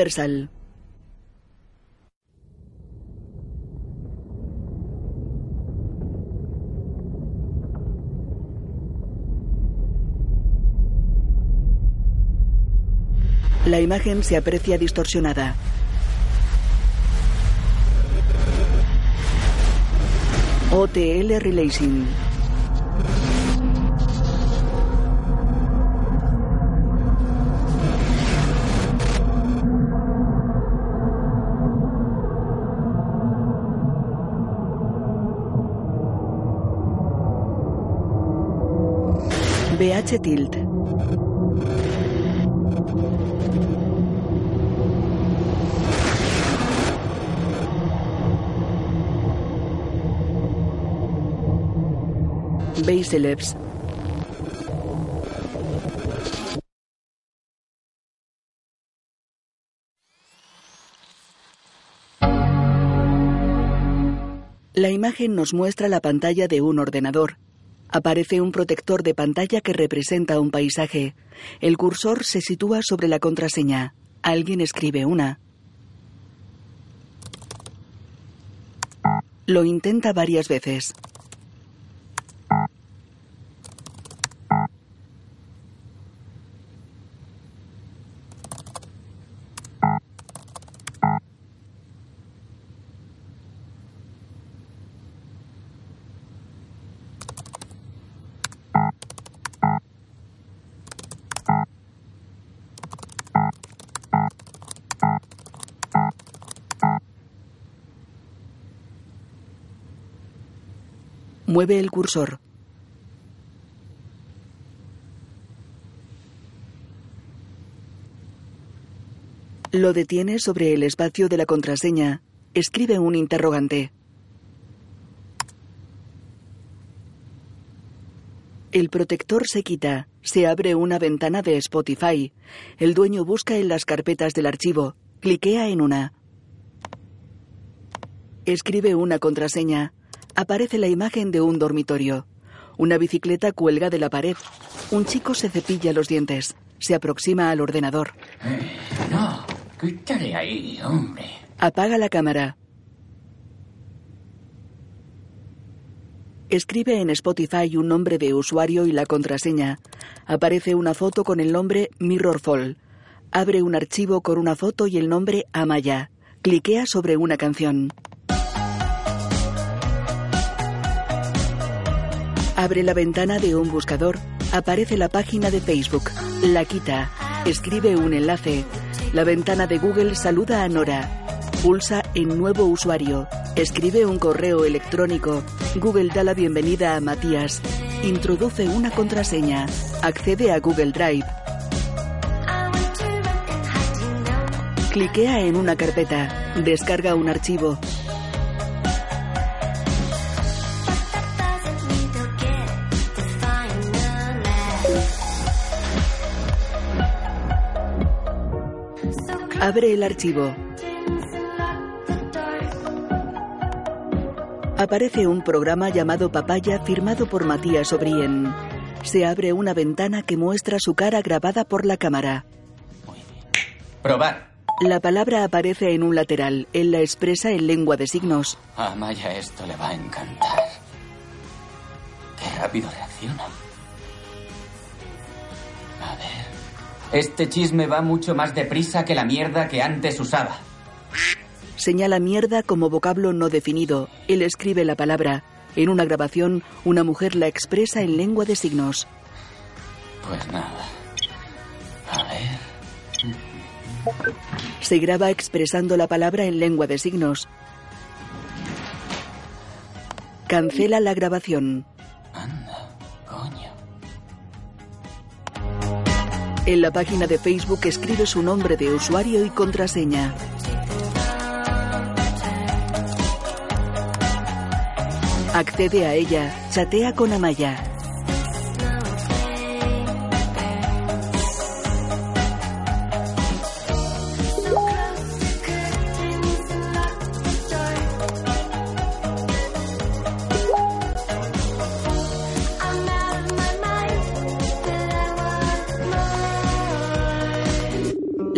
Universal. La imagen se aprecia distorsionada. OTL Relation. BH Tilt. La imagen nos muestra la pantalla de un ordenador. Aparece un protector de pantalla que representa un paisaje. El cursor se sitúa sobre la contraseña. Alguien escribe una. Lo intenta varias veces. Mueve el cursor. Lo detiene sobre el espacio de la contraseña. Escribe un interrogante. El protector se quita. Se abre una ventana de Spotify. El dueño busca en las carpetas del archivo. Cliquea en una. Escribe una contraseña. Aparece la imagen de un dormitorio. Una bicicleta cuelga de la pared. Un chico se cepilla los dientes. Se aproxima al ordenador. Eh, no, quítale ahí, hombre. Apaga la cámara. Escribe en Spotify un nombre de usuario y la contraseña. Aparece una foto con el nombre Mirrorfall. Abre un archivo con una foto y el nombre Amaya. Cliquea sobre una canción. Abre la ventana de un buscador. Aparece la página de Facebook. La quita. Escribe un enlace. La ventana de Google saluda a Nora. Pulsa en nuevo usuario. Escribe un correo electrónico. Google da la bienvenida a Matías. Introduce una contraseña. Accede a Google Drive. Cliquea en una carpeta. Descarga un archivo. Abre el archivo. Aparece un programa llamado Papaya firmado por Matías O'Brien. Se abre una ventana que muestra su cara grabada por la cámara. Probar. La palabra aparece en un lateral. Él la expresa en lengua de signos. A Maya esto le va a encantar. Qué rápido reacciona. Este chisme va mucho más deprisa que la mierda que antes usaba. Señala mierda como vocablo no definido. Él escribe la palabra. En una grabación, una mujer la expresa en lengua de signos. Pues nada. A ver. Se graba expresando la palabra en lengua de signos. Cancela la grabación. En la página de Facebook escribe su nombre de usuario y contraseña. Accede a ella, chatea con Amaya.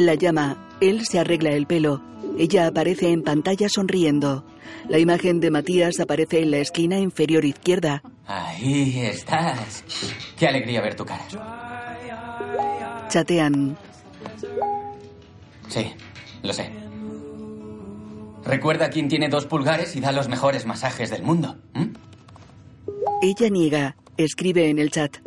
La llama, Él se arregla el pelo. Ella aparece en pantalla sonriendo. La imagen de Matías aparece en la esquina inferior izquierda. Ahí estás. Qué alegría ver tu cara. Chatean. Sí, lo sé. Recuerda quién tiene dos pulgares y da los mejores masajes del mundo. Ella niega. Escribe en el chat.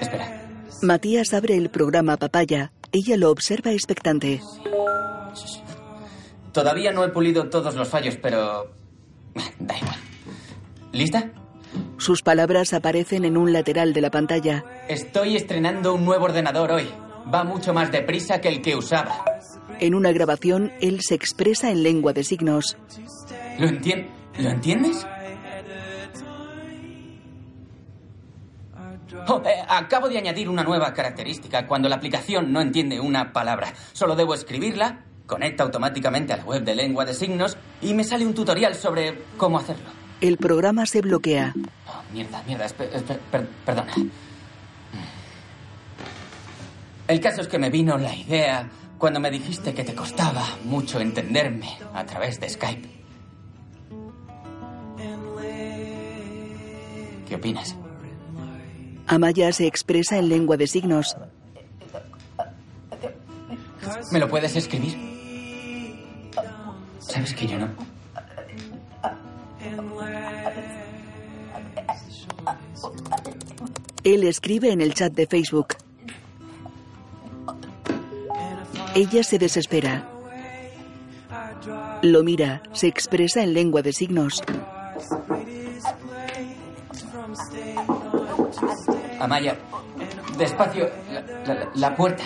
Espera. Matías abre el programa Papaya. Ella lo observa expectante. Todavía no he pulido todos los fallos, pero... Da igual. ¿Lista? Sus palabras aparecen en un lateral de la pantalla. Estoy estrenando un nuevo ordenador hoy. Va mucho más deprisa que el que usaba. En una grabación, él se expresa en lengua de signos. ¿Lo, entiendes? ¿Lo entiendes? Oh, eh, acabo de añadir una nueva característica. Cuando la aplicación no entiende una palabra, solo debo escribirla, conecta automáticamente a la web de lengua de signos y me sale un tutorial sobre cómo hacerlo. El programa se bloquea. Oh, mierda, mierda, perdona. El caso es que me vino la idea cuando me dijiste que te costaba mucho entenderme a través de Skype. ¿Qué opinas? Amaya se expresa en lengua de signos. ¿Me lo puedes escribir? Sabes que yo no. Él escribe en el chat de Facebook. Ella se desespera. Lo mira, se expresa en lengua de signos. Amaya, despacio, la, puerta.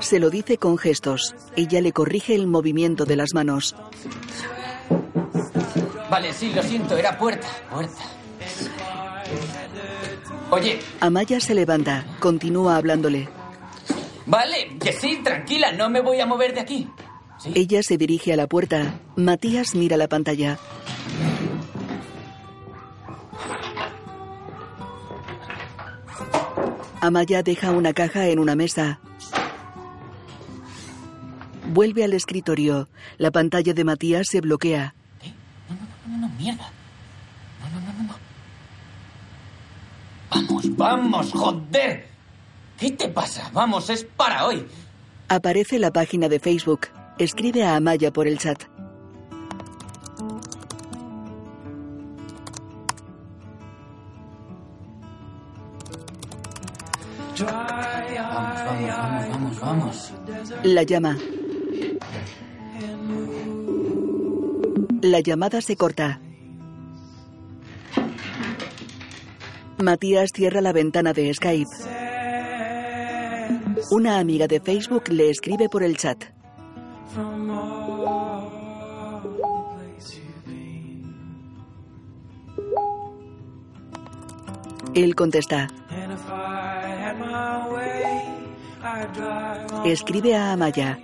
Se lo dice con gestos. Ella le corrige el movimiento de las manos. Vale, sí, lo siento, era puerta, puerta. Oye. Amaya se levanta, continúa hablándole. Vale, que sí, tranquila, no me voy a mover de aquí. Ella se dirige a la puerta. Matías mira la pantalla. Amaya deja una caja en una mesa. Vuelve al escritorio. La pantalla de Matías se bloquea. ¿Eh? No, no, no, no, no, mierda. No, no, no, no, no. Vamos, vamos, joder. ¿Qué te pasa? Vamos, es para hoy. Aparece la página de Facebook. Escribe a Amaya por el chat. Vamos, vamos, vamos, vamos, La llama. La llamada se corta. Matías cierra la ventana de Skype. Una amiga de Facebook le escribe por el chat. Él contesta. Escribe a Amaya.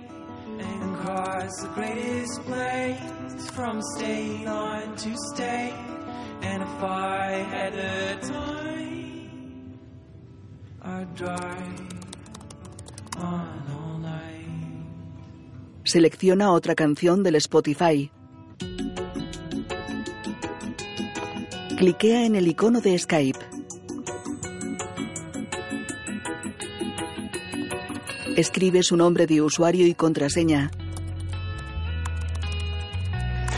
Selecciona otra canción del Spotify. Cliquea en el icono de Skype. Escribe su nombre de usuario y contraseña.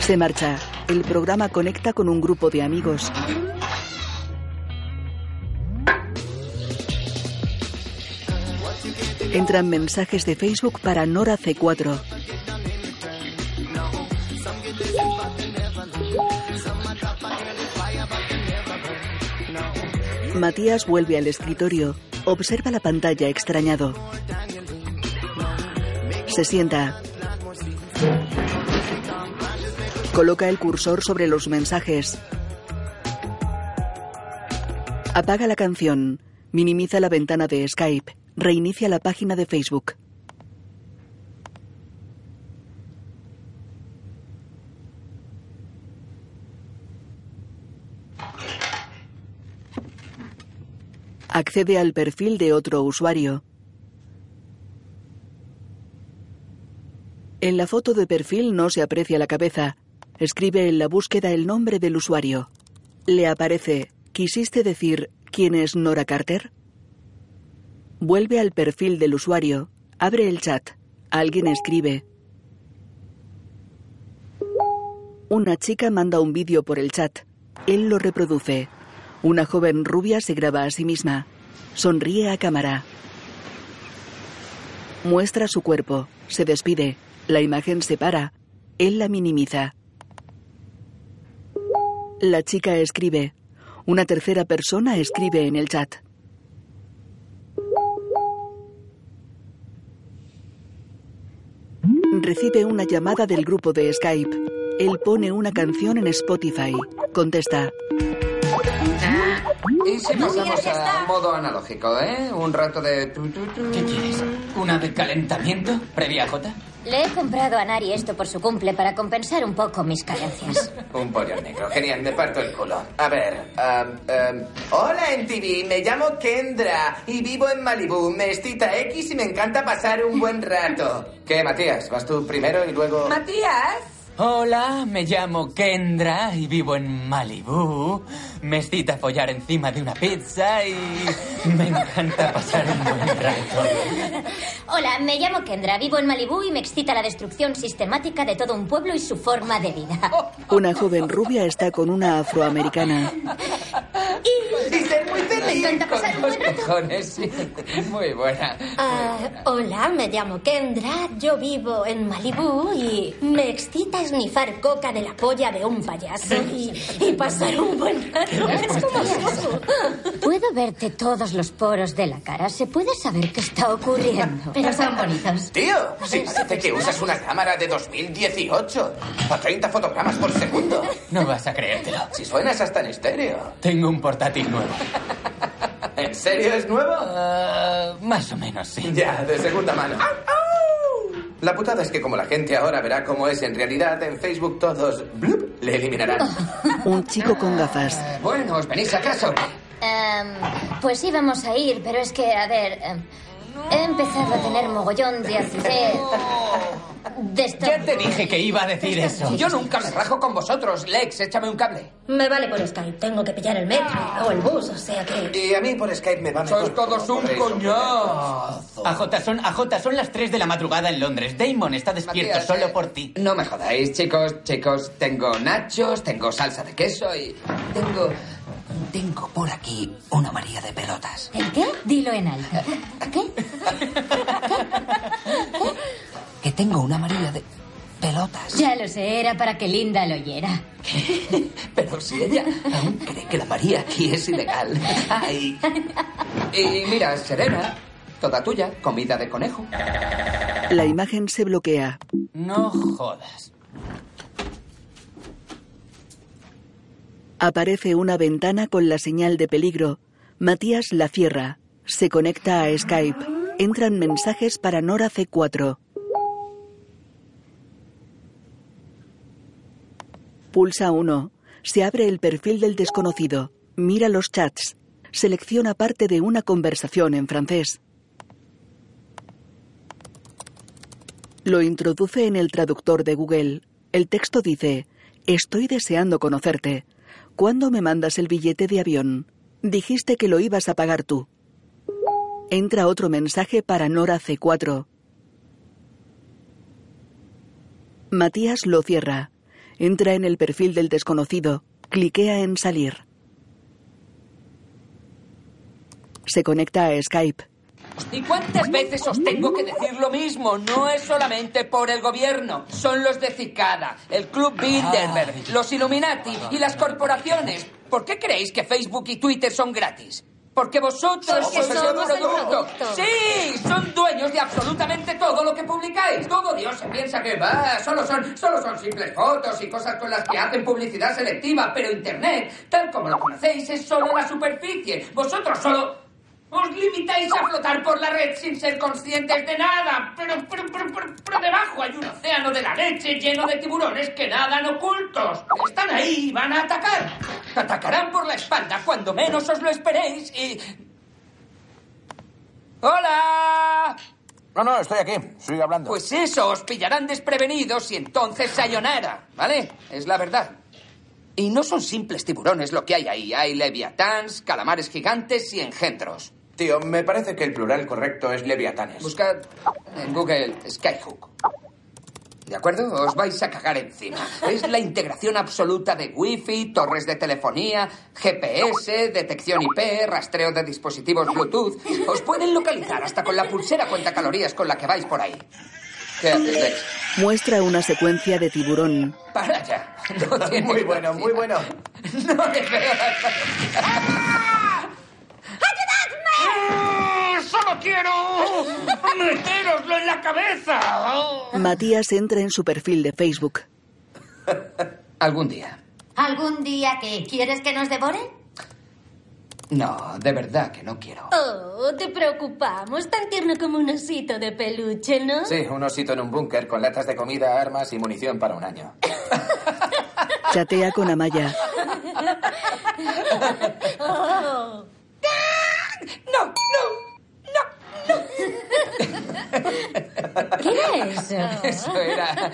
Se marcha. El programa conecta con un grupo de amigos. Entran mensajes de Facebook para Nora C4. Matías vuelve al escritorio. Observa la pantalla extrañado. Se sienta. Coloca el cursor sobre los mensajes. Apaga la canción. Minimiza la ventana de Skype. Reinicia la página de Facebook. Accede al perfil de otro usuario. En la foto de perfil no se aprecia la cabeza. Escribe en la búsqueda el nombre del usuario. Le aparece, ¿quisiste decir quién es Nora Carter? Vuelve al perfil del usuario, abre el chat. Alguien escribe. Una chica manda un vídeo por el chat. Él lo reproduce. Una joven rubia se graba a sí misma. Sonríe a cámara. Muestra su cuerpo. Se despide. La imagen se para. Él la minimiza. La chica escribe. Una tercera persona escribe en el chat. Recibe una llamada del grupo de Skype. Él pone una canción en Spotify. Contesta. Y si pasamos a modo analógico, ¿eh? Un rato de... ¿Qué quieres? ¿Una de calentamiento? ¿Previa J? Le he comprado a Nari esto por su cumple para compensar un poco mis carencias. Un pollo negro. Genial, me parto el culo. A ver, um, um, hola MTV, me llamo Kendra y vivo en Malibu, mestita X y me encanta pasar un buen rato. ¿Qué, Matías? ¿Vas tú primero y luego...? Matías, Hola, me llamo Kendra y vivo en Malibú. Me excita follar encima de una pizza y me encanta pasar un buen rato. Hola, me llamo Kendra, vivo en Malibú y me excita la destrucción sistemática de todo un pueblo y su forma de vida. Una joven rubia está con una afroamericana. Y ser muy Me feliz. encanta pasar un buen rato. Cojones, sí. Muy buena. Ah, hola, me llamo Kendra, yo vivo en Malibú y me excita esnifar coca de la polla de un payaso y, y pasar un buen rato. Es como eso. Puedo verte todos los poros de la cara. ¿Se puede saber qué está ocurriendo? Pero son bonitos. Tío, si parece que usas una cámara de 2018. A 30 fotogramas por segundo. No vas a creértelo. Si suenas hasta en estéreo. Tengo un portátil nuevo. ¿En serio es nuevo? Ah, más o menos, sí. Ya, de segunda mano. La putada es que como la gente ahora verá cómo es en realidad, en Facebook todos blup, le eliminarán. Un chico con gafas. Bueno, ¿os venís a casa o qué? Em, pues sí, vamos a ir, pero es que, a ver, em, he empezado a tener mogollón de acidez. De esto. Ya te dije que iba a decir eso. Yo nunca me rajo con vosotros. Lex, échame un cable. Me vale por Skype, tengo que pillar el metro o el bus, o sea que... Y a mí por Skype me va mejor. Sois todos un coñazo. AJ, son, AJ, son las 3 de la madrugada en Londres. Damon está despierto Matías, solo eh, por ti. No me jodáis, chicos, chicos. Tengo nachos, tengo salsa de queso y tengo... Tengo por aquí una María de pelotas. ¿El qué? Dilo en alto. ¿Qué? Que tengo una María de pelotas. Ya lo sé, era para que Linda lo oyera. Pero si ella aún cree que la María aquí es ilegal. Ay. Y mira, Serena, toda tuya, comida de conejo. La imagen se bloquea. No jodas. Aparece una ventana con la señal de peligro. Matías la cierra. Se conecta a Skype. Entran mensajes para Nora C4. Pulsa 1. Se abre el perfil del desconocido. Mira los chats. Selecciona parte de una conversación en francés. Lo introduce en el traductor de Google. El texto dice, Estoy deseando conocerte. ¿Cuándo me mandas el billete de avión? Dijiste que lo ibas a pagar tú. Entra otro mensaje para Nora C4. Matías lo cierra. Entra en el perfil del desconocido. Cliquea en salir. Se conecta a Skype. ¿Y cuántas veces os tengo que decir lo mismo? No es solamente por el gobierno. Son los de Cicada, el Club Bilderberg, los Illuminati y las corporaciones. ¿Por qué creéis que Facebook y Twitter son gratis? Porque vosotros Porque sois el somos el producto. producto. Sí, son dueños de absolutamente todo lo que publicáis. Todo Dios se piensa que va, solo son, solo son simples fotos y cosas con las que hacen publicidad selectiva. Pero Internet, tal como lo conocéis, es solo la superficie. Vosotros solo os limitáis a flotar por la red sin ser conscientes de nada. Pero, pero, pero, pero, pero debajo hay un océano de la leche lleno de tiburones que nadan ocultos. Están ahí y van a atacar. Atacarán por la espalda cuando menos os lo esperéis y... ¡Hola! No, no, estoy aquí. Estoy hablando. Pues eso, os pillarán desprevenidos y entonces sayonara, ¿vale? Es la verdad. Y no son simples tiburones lo que hay ahí. Hay leviatans, calamares gigantes y engendros. Tío, me parece que el plural correcto es leviatanes. Buscad en Google Skyhook. ¿De acuerdo? Os vais a cagar encima. Es la integración absoluta de Wi-Fi, torres de telefonía, GPS, detección IP, rastreo de dispositivos Bluetooth. Os pueden localizar hasta con la pulsera cuenta calorías con la que vais por ahí. ¿Qué haces, Lex? Muestra una secuencia de tiburón. Para ya. No Muy bueno, gracia. muy bueno. No le veo. ¡Solo quiero metéroslo en la cabeza! Matías entra en su perfil de Facebook. Algún día. ¿Algún día que quieres que nos devoren? No, de verdad que no quiero. Oh, te preocupamos. Tan tierno como un osito de peluche, ¿no? Sí, un osito en un búnker con latas de comida, armas y munición para un año. Chatea con Amaya. Oh. ¡No, no! ¿Qué era eso? Eso era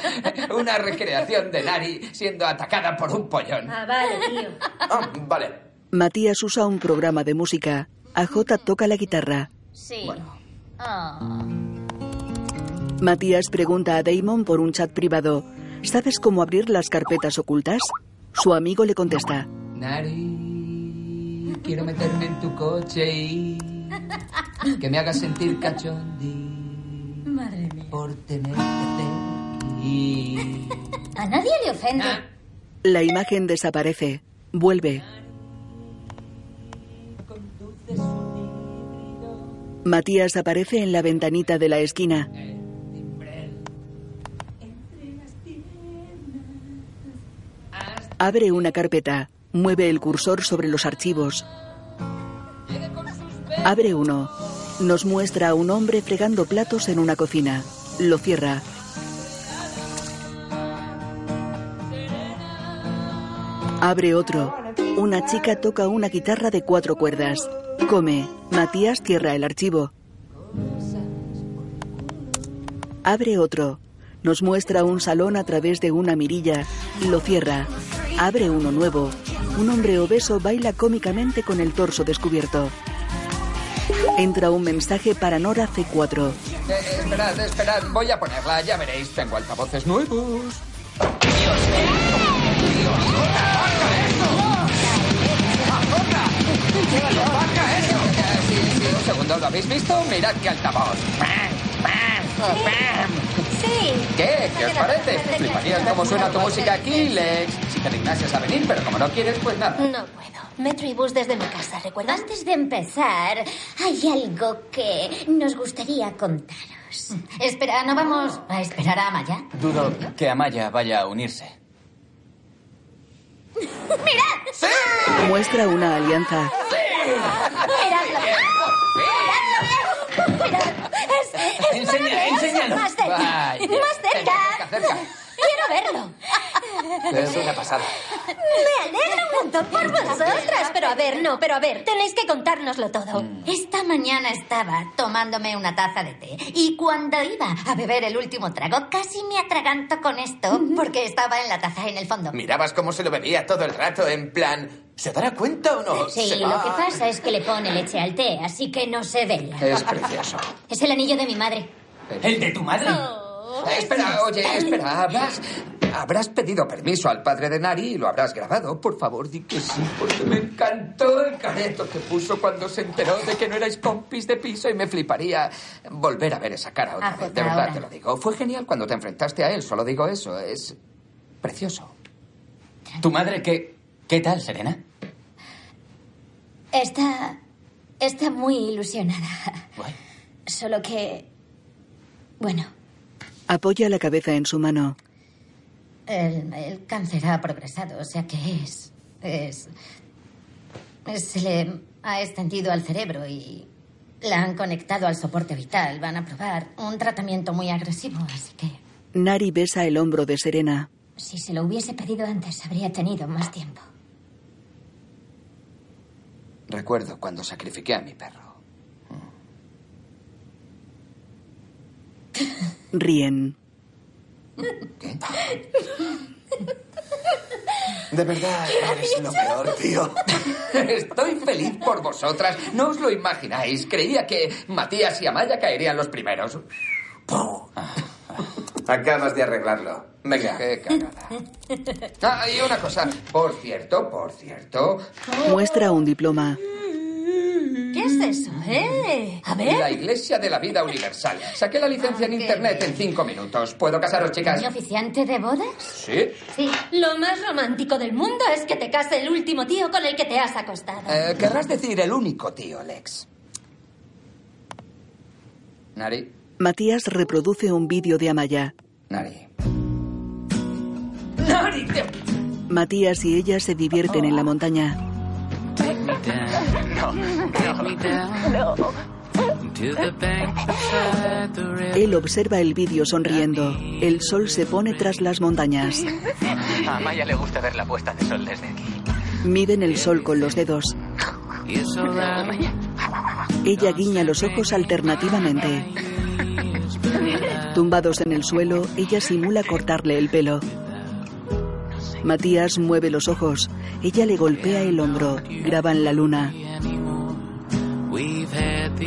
una recreación de Nari siendo atacada por un pollón. Ah, vale, tío. Ah, vale. Matías usa un programa de música. AJ toca la guitarra. Sí. Bueno. Oh. Matías pregunta a Damon por un chat privado. ¿Sabes cómo abrir las carpetas ocultas? Su amigo le contesta. Nari, quiero meterme en tu coche y que me hagas sentir cachondi Madre mía. por tenerte aquí. A nadie le ofende. Ah. La imagen desaparece. Vuelve. Matías aparece en la ventanita de la esquina. Abre una carpeta. Mueve el cursor sobre los archivos. Abre uno. Nos muestra a un hombre fregando platos en una cocina. Lo cierra. Abre otro. Una chica toca una guitarra de cuatro cuerdas. Come. Matías cierra el archivo. Abre otro. Nos muestra un salón a través de una mirilla. Lo cierra. Abre uno nuevo. Un hombre obeso baila cómicamente con el torso descubierto. Entra un mensaje para Nora C4. Eh, esperad, esperad, voy a ponerla, ya veréis, tengo altavoces nuevos. Sí, sí, un segundo, ¿lo habéis visto? Mirad qué altavoz. Sí. ¿Qué? ¿Qué os parece? Fliparías cómo suena tu música aquí, Lex. Si te dignases a venir, pero como no quieres, pues nada. No puedo. Metro y bus desde mi casa, ¿recuerdas? Antes de empezar, hay algo que nos gustaría contaros. Espera, ¿no vamos a esperar a Amaya? Dudo que Amaya vaya a unirse. Muestra una alianza. Enseña, enséñalo. Más cerca. Vaya. Más cerca. Cerca, cerca. Quiero verlo. Es una pasada. Me alegro un montón por vosotras. Pero a ver, no, pero a ver, tenéis que contárnoslo todo. Esta mañana estaba tomándome una taza de té y cuando iba a beber el último trago casi me atraganto con esto porque estaba en la taza en el fondo. Mirabas cómo se lo bebía todo el rato, en plan, ¿se dará cuenta o no? Sí, Se lo va. que pasa es que le pone leche al té, así que no se vela. Es precioso. Es el anillo de mi madre. ¿El de tu madre? Eh, Espera, oye, espera, habrás, habrás pedido permiso al padre de Nari y lo habrás grabado. Por favor, di que sí, porque me encantó el careto que puso cuando se enteró de que no erais compis de piso y me fliparía volver a ver esa cara otra Ah, vez. pues De verdad ahora. te lo digo. Fue genial cuando te enfrentaste a él, solo digo eso. Es precioso. ¿Tu madre qué? ¿Qué tal, Serena? Está. Está muy ilusionada. Guay. Solo que. Bueno, Apoya la cabeza en su mano. El, el cáncer ha progresado, o sea que es, es... Se le ha extendido al cerebro y la han conectado al soporte vital. Van a probar un tratamiento muy agresivo, así que... Nari besa el hombro de Serena. si se lo hubiese pedido antes, habría tenido más tiempo. Recuerdo cuando sacrifiqué a mi perro. Ríen. De verdad, eres lo peor, tío. Estoy feliz por vosotras. No os lo imagináis. Creía que Matías y Amaya caerían los primeros. Acabas de arreglarlo. Venga. Qué cagada. Ah, y una cosa. Por cierto, por cierto. Muestra un diploma. ¿Qué es eso, eh? A La ver. Iglesia de la Vida Universal. Saqué la licencia en internet en cinco minutos. ¿Puedo casaros, chicas? ¿Mi oficiante de bodas? Sí. Sí. Lo más romántico del mundo es que te case el último tío con el que te has acostado. Eh, querrás decir el único tío, Lex. Nari, Matías reproduce un vídeo de Amaya. Nari. Nari, te- Matías y ella se divierten en la montaña. Él observa el vídeo sonriendo. El sol se pone tras las montañas. A Maya le gusta ver la puesta de sol desde aquí. Miden el sol con los dedos. Ella guiña los ojos alternativamente. Tumbados en el suelo, ella simula cortarle el pelo. Matías mueve los ojos. Ella le golpea el hombro. Graban la luna.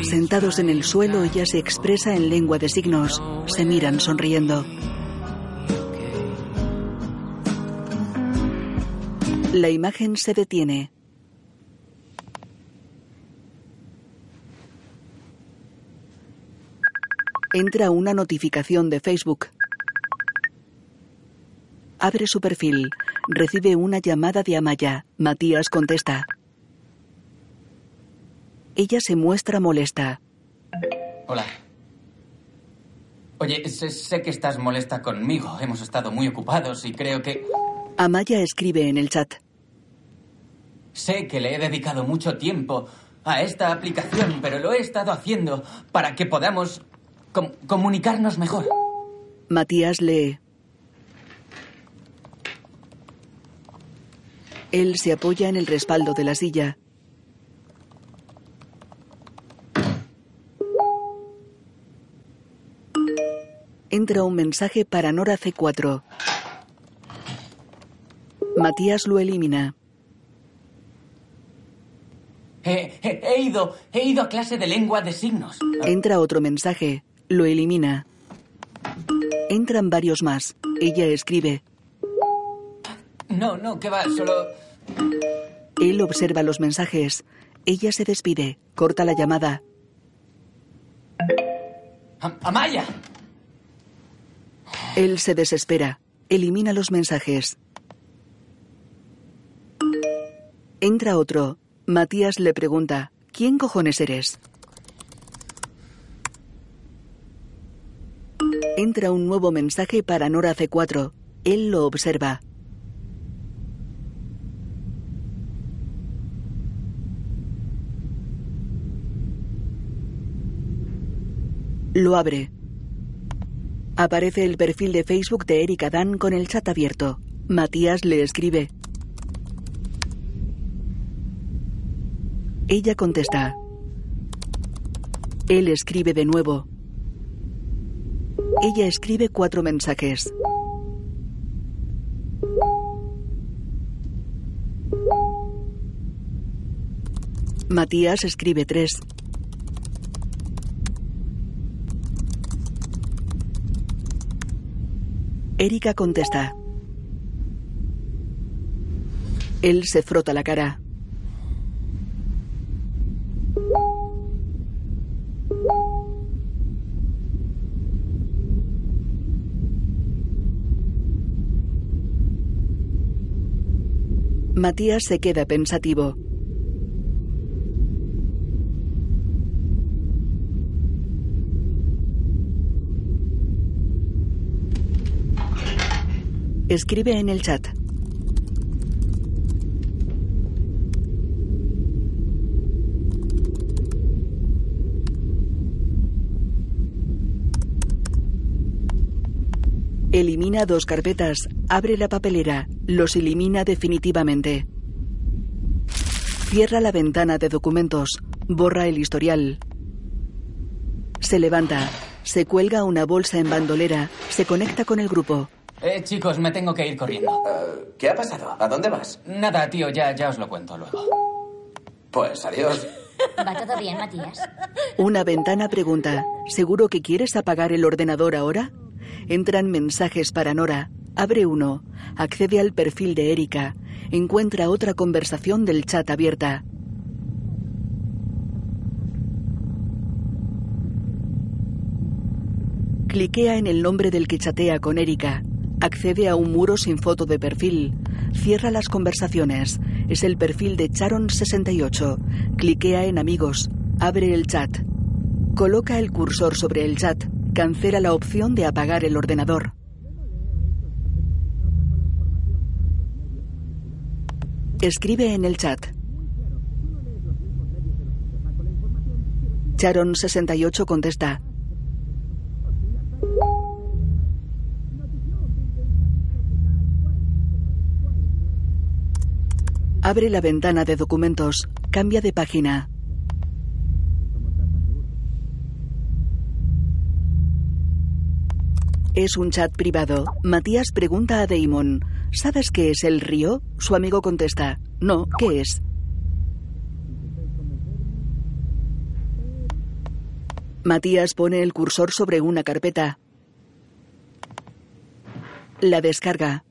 Sentados en el suelo, ella se expresa en lengua de signos. Se miran sonriendo. La imagen se detiene. Entra una notificación de Facebook. Abre su perfil. Recibe una llamada de Amaya. Matías contesta. Ella se muestra molesta. Hola. Oye, sé, sé que estás molesta conmigo. Hemos estado muy ocupados y creo que... Amaya escribe en el chat. Sé que le he dedicado mucho tiempo a esta aplicación, pero lo he estado haciendo para que podamos com- comunicarnos mejor. Matías lee. Él se apoya en el respaldo de la silla. Entra un mensaje para Nora C4. Matías lo elimina. He, he- he ido, he ido a clase de lengua de signos. Entra otro mensaje. Lo elimina. Entran varios más. Ella escribe. No, no, que va, solo... Él observa los mensajes. Ella se despide. Corta la llamada. Am- Amaya. Él se desespera. Elimina los mensajes. Entra otro. Matías le pregunta, ¿quién cojones eres? Entra un nuevo mensaje para Nora C4. Él lo observa. Lo abre. Aparece el perfil de Facebook de Erika Dan con el chat abierto. Matías le escribe. Ella contesta. Él escribe de nuevo. Ella escribe cuatro mensajes. Matías escribe tres. Erika contesta. Él se frota la cara. Matías se queda pensativo. Escribe en el chat. Elimina dos carpetas, abre la papelera, los elimina definitivamente. Cierra la ventana de documentos, borra el historial. Se levanta, Se cuelga una bolsa en bandolera. Se conecta con el grupo. Eh, chicos, me tengo que ir corriendo. Eh, ¿Qué ha pasado? ¿A dónde vas? Nada, tío, ya, ya os lo cuento luego. Pues adiós. ¿Va todo bien, Matías? Una ventana pregunta, ¿seguro que quieres apagar el ordenador ahora? Entran mensajes para Nora. Abre uno. Accede al perfil de Erika. Encuentra otra conversación del chat abierta. Cliquea en el nombre del que chatea con Erika. Accede a un muro sin foto de perfil. Cierra las conversaciones. Es el perfil de Charon68. Cliquea en amigos. Abre el chat. Coloca el cursor sobre el chat. Cancela la opción de apagar el ordenador. Escribe en el chat. Charon68 contesta. Abre la ventana de documentos. Cambia de página. Es un chat privado. Matías pregunta a Damon, ¿sabes qué es el río? Su amigo contesta, no, ¿qué es? Matías pone el cursor sobre una carpeta. La descarga.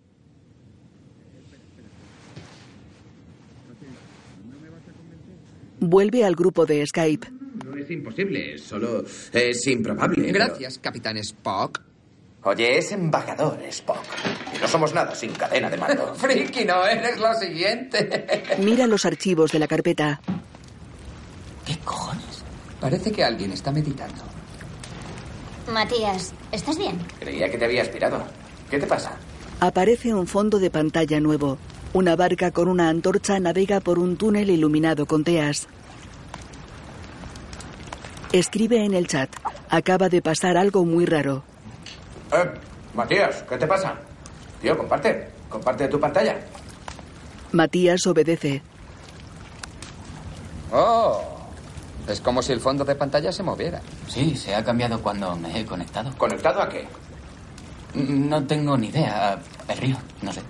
Vuelve al grupo de Skype. No es imposible, solo es improbable. pero- Gracias, Capitán Spock. Oye, es embajador, Spock. Y no somos nada sin cadena de mando. Friki, no eres lo siguiente. Mira los archivos de la carpeta. ¿Qué cojones? Parece que alguien está meditando. Matías, ¿estás bien? Creía que te había aspirado. ¿Qué te pasa? Aparece un fondo de pantalla nuevo. Una barca con una antorcha navega por un túnel iluminado con teas. Escribe en el chat. Acaba de pasar algo muy raro. Eh, Matías, ¿qué te pasa? Tío, comparte. Comparte tu pantalla. Matías obedece. Oh, es como si el fondo de pantalla se moviera. Sí, se ha cambiado cuando me he conectado. ¿Conectado a qué? No tengo ni idea. El río, no sé.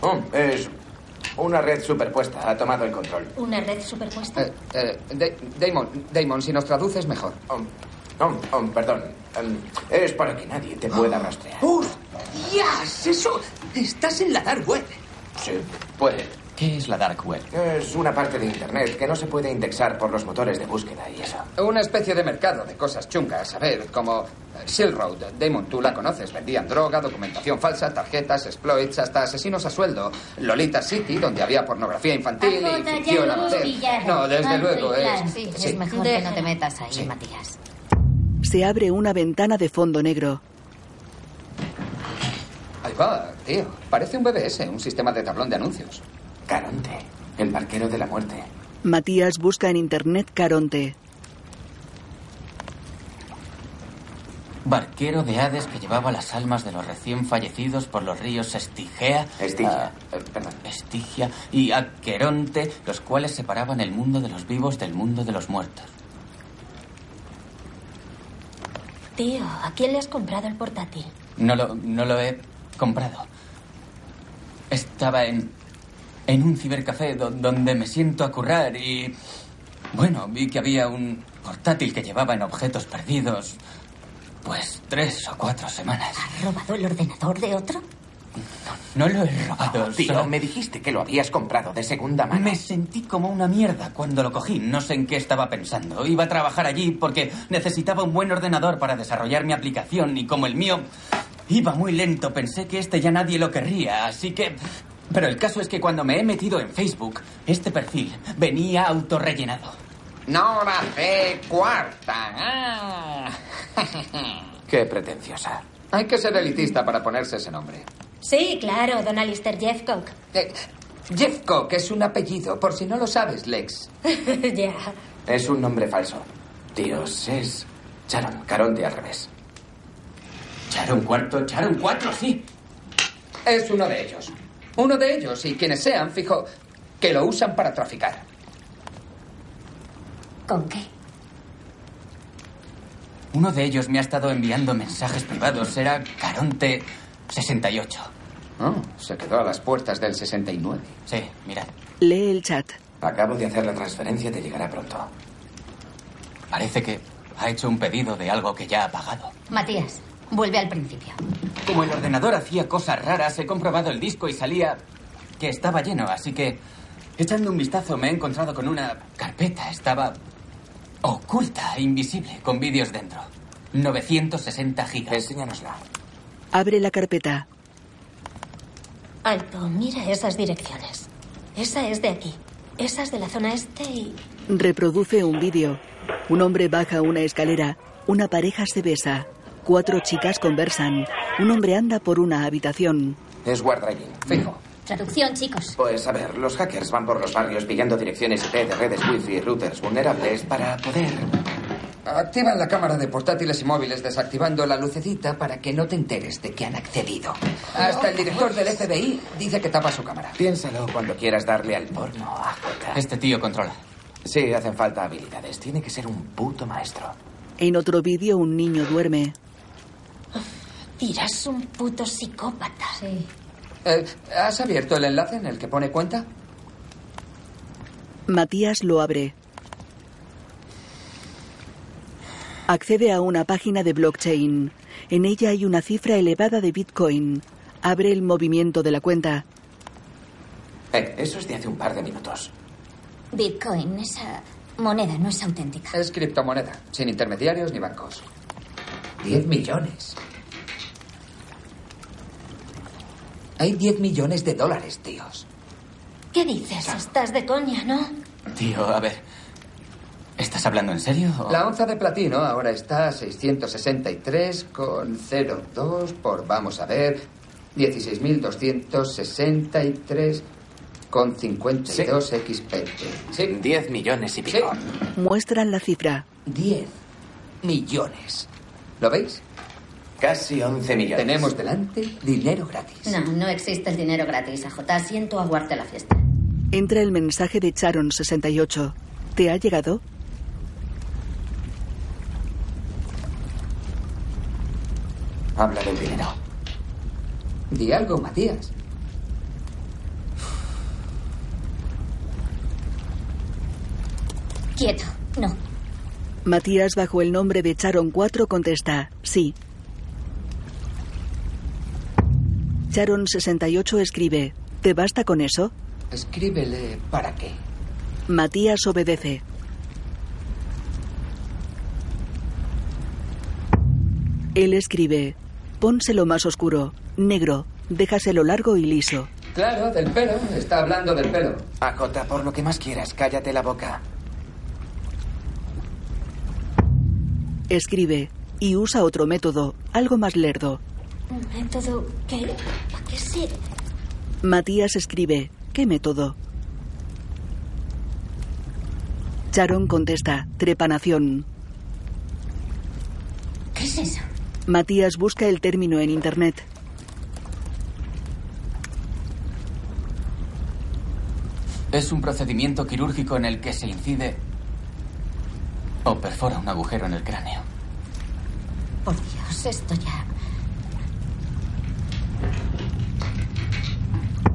Oh, es una red superpuesta. Ha tomado el control. ¿Una red superpuesta? Eh, eh, Da- Damon, Damon, si nos traduces mejor. Oh, oh, oh, perdón. Em, es para que nadie te pueda rastrear. ¡Hostias! Eso. Estás en la dark web. Sí, puede. ¿Qué es la Dark Web? Es una parte de Internet que no se puede indexar por los motores de búsqueda y eso. Una especie de mercado de cosas chungas, a ver, como eh, Silk Road. Damon, tú la conoces. Vendían droga, documentación falsa, tarjetas, exploits, hasta asesinos a sueldo. Lolita City, donde había pornografía infantil y ficción amateur. No, desde luego es... Sí, sí. es mejor que no te metas ahí, Matías. Se abre una ventana de fondo negro. Ahí va, tío. Parece un BBS, un sistema de tablón de anuncios. Caronte, el barquero de la muerte. Matías busca en internet Caronte. Barquero de Hades que llevaba las almas de los recién fallecidos por los ríos Estigea, Estigia. ah, Eh, perdón. Estigia y Aqueronte, los cuales separaban el mundo de los vivos del mundo de los muertos. Tío, ¿a quién le has comprado el portátil? No lo, no lo he comprado. Estaba en, en un cibercafé do- donde me siento a currar y... Bueno, vi que había un portátil que llevaba en objetos perdidos. Pues tres o cuatro semanas. ¿Has robado el ordenador de otro? No lo he robado. Tío, solo- me dijiste que lo habías comprado de segunda mano. Me sentí como una mierda cuando lo cogí. No sé en qué estaba pensando. Iba a trabajar allí porque necesitaba un buen ordenador para desarrollar mi aplicación y como el mío iba muy lento, pensé que este ya nadie lo querría, así que... Pero el caso es que cuando me he metido en Facebook, este perfil venía autorrellenado. Nora C. Cuarta. Ah. Qué pretenciosa. Hay que ser elitista para ponerse ese nombre. Sí, claro, don Alistair Jeffcock. Eh, Jeff Cock es un apellido, por si no lo sabes, Lex. ya. Es un nombre falso. Dios, es Sharon, Caronte al revés. Charon cuarto, Charon cuatro, sí. Es uno de ellos. Uno de ellos, y quienes sean, fijo, que lo usan para traficar. ¿Con qué? Uno de ellos me ha estado enviando mensajes privados. Era Caronte 68. Oh, se quedó a las puertas del 69. Sí, mirad. Lee el chat. Acabo de hacer la transferencia, te llegará pronto. Parece que ha hecho un pedido de algo que ya ha pagado. Matías, vuelve al principio. Como el ordenador hacía cosas raras, he comprobado el disco y salía que estaba lleno, así que echando un vistazo me he encontrado con una carpeta. Estaba oculta, invisible, con vídeos dentro. 960 gigas. Enséñanosla. Abre la carpeta. Alto, mira esas direcciones. Esa es de aquí. Esa es de la zona este y... Reproduce un vídeo. Un hombre baja una escalera. Una pareja se besa. Cuatro chicas conversan. Un hombre anda por una habitación. Es WarDriving, fijo. Traducción, chicos. Pues a ver, los hackers van por los barrios pillando direcciones IP de redes wifi y routers vulnerables para poder... Activan la cámara de portátiles y móviles desactivando la lucecita para que no te enteres de que han accedido. Hasta el director del FBI dice que tapa su cámara. Piénsalo cuando quieras darle al porno a J. Este tío controla. Sí, hacen falta habilidades. Tiene que ser un puto maestro. En otro vídeo un niño duerme. Dirás un puto psicópata. Sí. Eh, ¿Has abierto el enlace en el que pone cuenta? Matías lo abre. Accede a una página de blockchain. En ella hay una cifra elevada de Bitcoin. Abre el movimiento de la cuenta. Eh, eso es de hace un par de minutos. Bitcoin, esa moneda no es auténtica. Es criptomoneda, sin intermediarios ni bancos. 10 millones. Hay 10 millones de dólares, tíos. ¿Qué dices? Estás de coña, ¿no? Tío, a ver. ¿Estás hablando en serio? o- La onza de platino ahora está a 663,02 por, vamos a ver, 16.263 con 52 XPT. Sí, 10 millones y sí, pico. Muestran la cifra. 10 millones. ¿Lo veis? Casi 11 millones. Tenemos delante dinero gratis. No, no existe el dinero gratis, AJ. Siento aguarte la fiesta. Entra el mensaje de Charon68. ¿Te ha llegado? Habla del dinero. Di algo, Matías. Quieto. No. Matías, bajo el nombre de Charon4, contesta sí. Charon68 escribe: ¿Te basta con eso? Escríbele para qué. Matías obedece. Él escribe: Pónselo más oscuro, negro, déjaselo largo y liso. Claro, del pelo. Está hablando del pelo. AJ, por lo que más quieras, cállate la boca. Escribe y usa otro método, algo más lerdo. Un método que... ¿Para qué sirve? Matías escribe: ¿Qué método? Charon contesta: Trepanación. ¿Qué es eso? Matías busca el término en internet. Es un procedimiento quirúrgico en el que se incide o perfora un agujero en el cráneo. Por Dios, esto ya.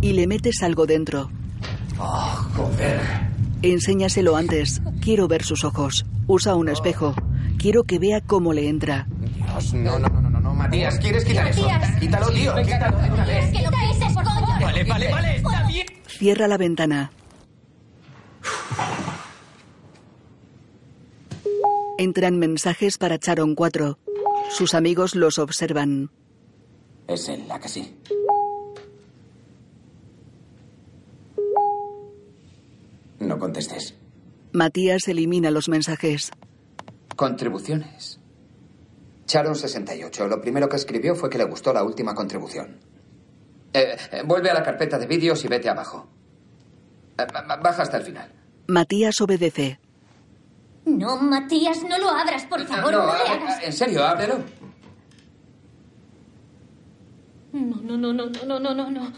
Y le metes algo dentro. Oh, joder. Enséñaselo antes. Quiero ver sus ojos. Usa un espejo. Quiero que vea cómo le entra. Dios, no, no, no, no, no, no. Matías, ¿quieres quitar eso? Matías. Quítalo, tío. Quítalo. Vale, vale, vale, está bien. Cierra la ventana. Entran mensajes para Charon 4. Sus amigos los observan. Es él, la que sí. No contestes. Matías elimina los mensajes. Contribuciones. Charon 68. Lo primero que escribió fue que le gustó la última contribución. Eh, eh, vuelve a la carpeta de vídeos y vete abajo. Eh, ba- ba- baja hasta el final. Matías obedece. No, Matías, no lo abras, por favor, no, no, le ah, hagas. en serio, ábrelo. No, no, no, no, no, no, no, no.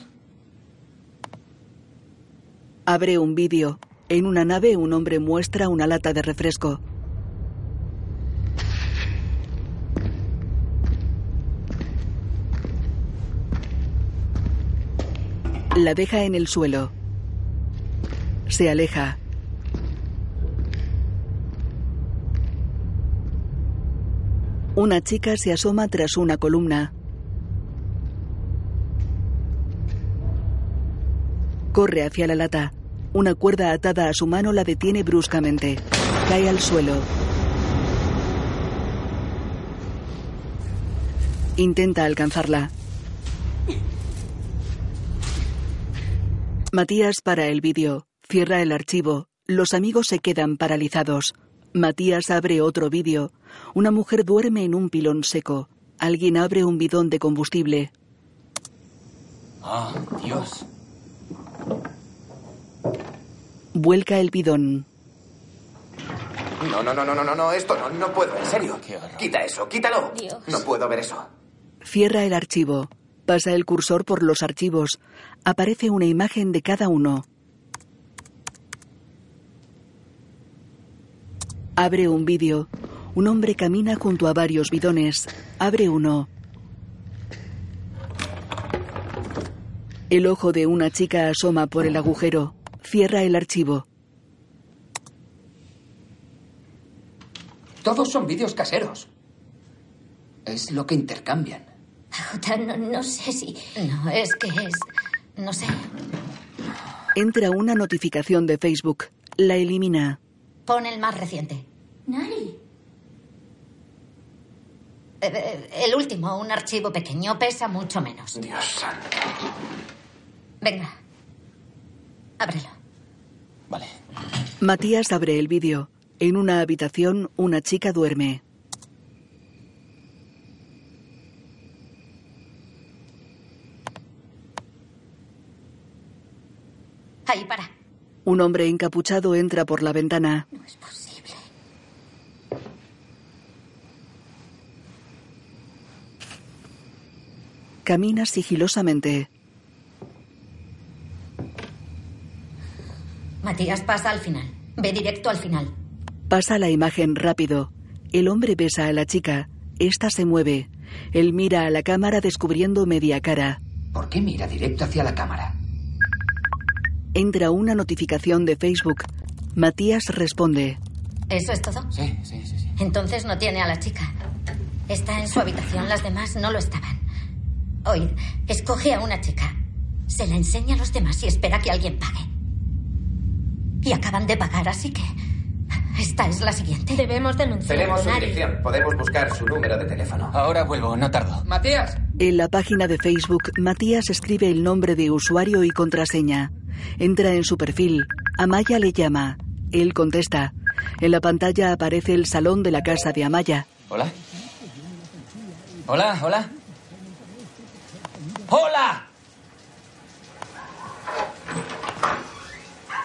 Abre un vídeo. En una nave, un hombre muestra una lata de refresco. La deja en el suelo. Se aleja. Una chica se asoma tras una columna. Corre hacia la lata. Una cuerda atada a su mano la detiene bruscamente. Cae al suelo. Intenta alcanzarla. Matías para el vídeo. Cierra el archivo. Los amigos se quedan paralizados. Matías abre otro vídeo. Una mujer duerme en un pilón seco. Alguien abre un bidón de combustible. Ah, Dios. Vuelca el bidón. No, no, no, no, no, no, no, esto no, no puedo, en serio. Quita eso, quítalo. Dios. No puedo ver eso. Cierra el archivo. Pasa el cursor por los archivos. Aparece una imagen de cada uno. Abre un vídeo. Un hombre camina junto a varios bidones. Abre uno. El ojo de una chica asoma por el agujero. Cierra el archivo. Todos son vídeos caseros. Es lo que intercambian. Jota, no, no sé si... No, es que es... No sé. Entra una notificación de Facebook. La elimina. Pon el más reciente. Nari. Eh, eh, El último, un archivo pequeño, pesa mucho menos. Dios santo. Venga. Ábrelo. Vale. Matías abre el vídeo. En una habitación, una chica duerme. Ahí, para. Un hombre encapuchado entra por la ventana. No es posible. Camina sigilosamente. Matías, pasa al final. Ve directo al final. Pasa la imagen rápido. El hombre besa a la chica. Esta se mueve. Él mira a la cámara descubriendo media cara. ¿Por qué mira directo hacia la cámara? Entra una notificación de Facebook. Matías responde. ¿Eso es todo? Sí, sí, sí, sí. Entonces no tiene a la chica. Está en su habitación, las demás no lo estaban. Oíd, escoge a una chica. Se la enseña a los demás y espera que alguien pague. Y acaban de pagar, así que... Esta es la siguiente. Debemos denunciar. Tenemos su dirección. Podemos buscar su número de teléfono. Ahora vuelvo, no tardo. Matías, En la página de Facebook, Matías escribe el nombre de usuario y contraseña. Entra en su perfil. Amaya le llama. Él contesta. En la pantalla aparece el salón de la casa de Amaya. ¿Hola? ¿Hola? ¿Hola? ¡Hola!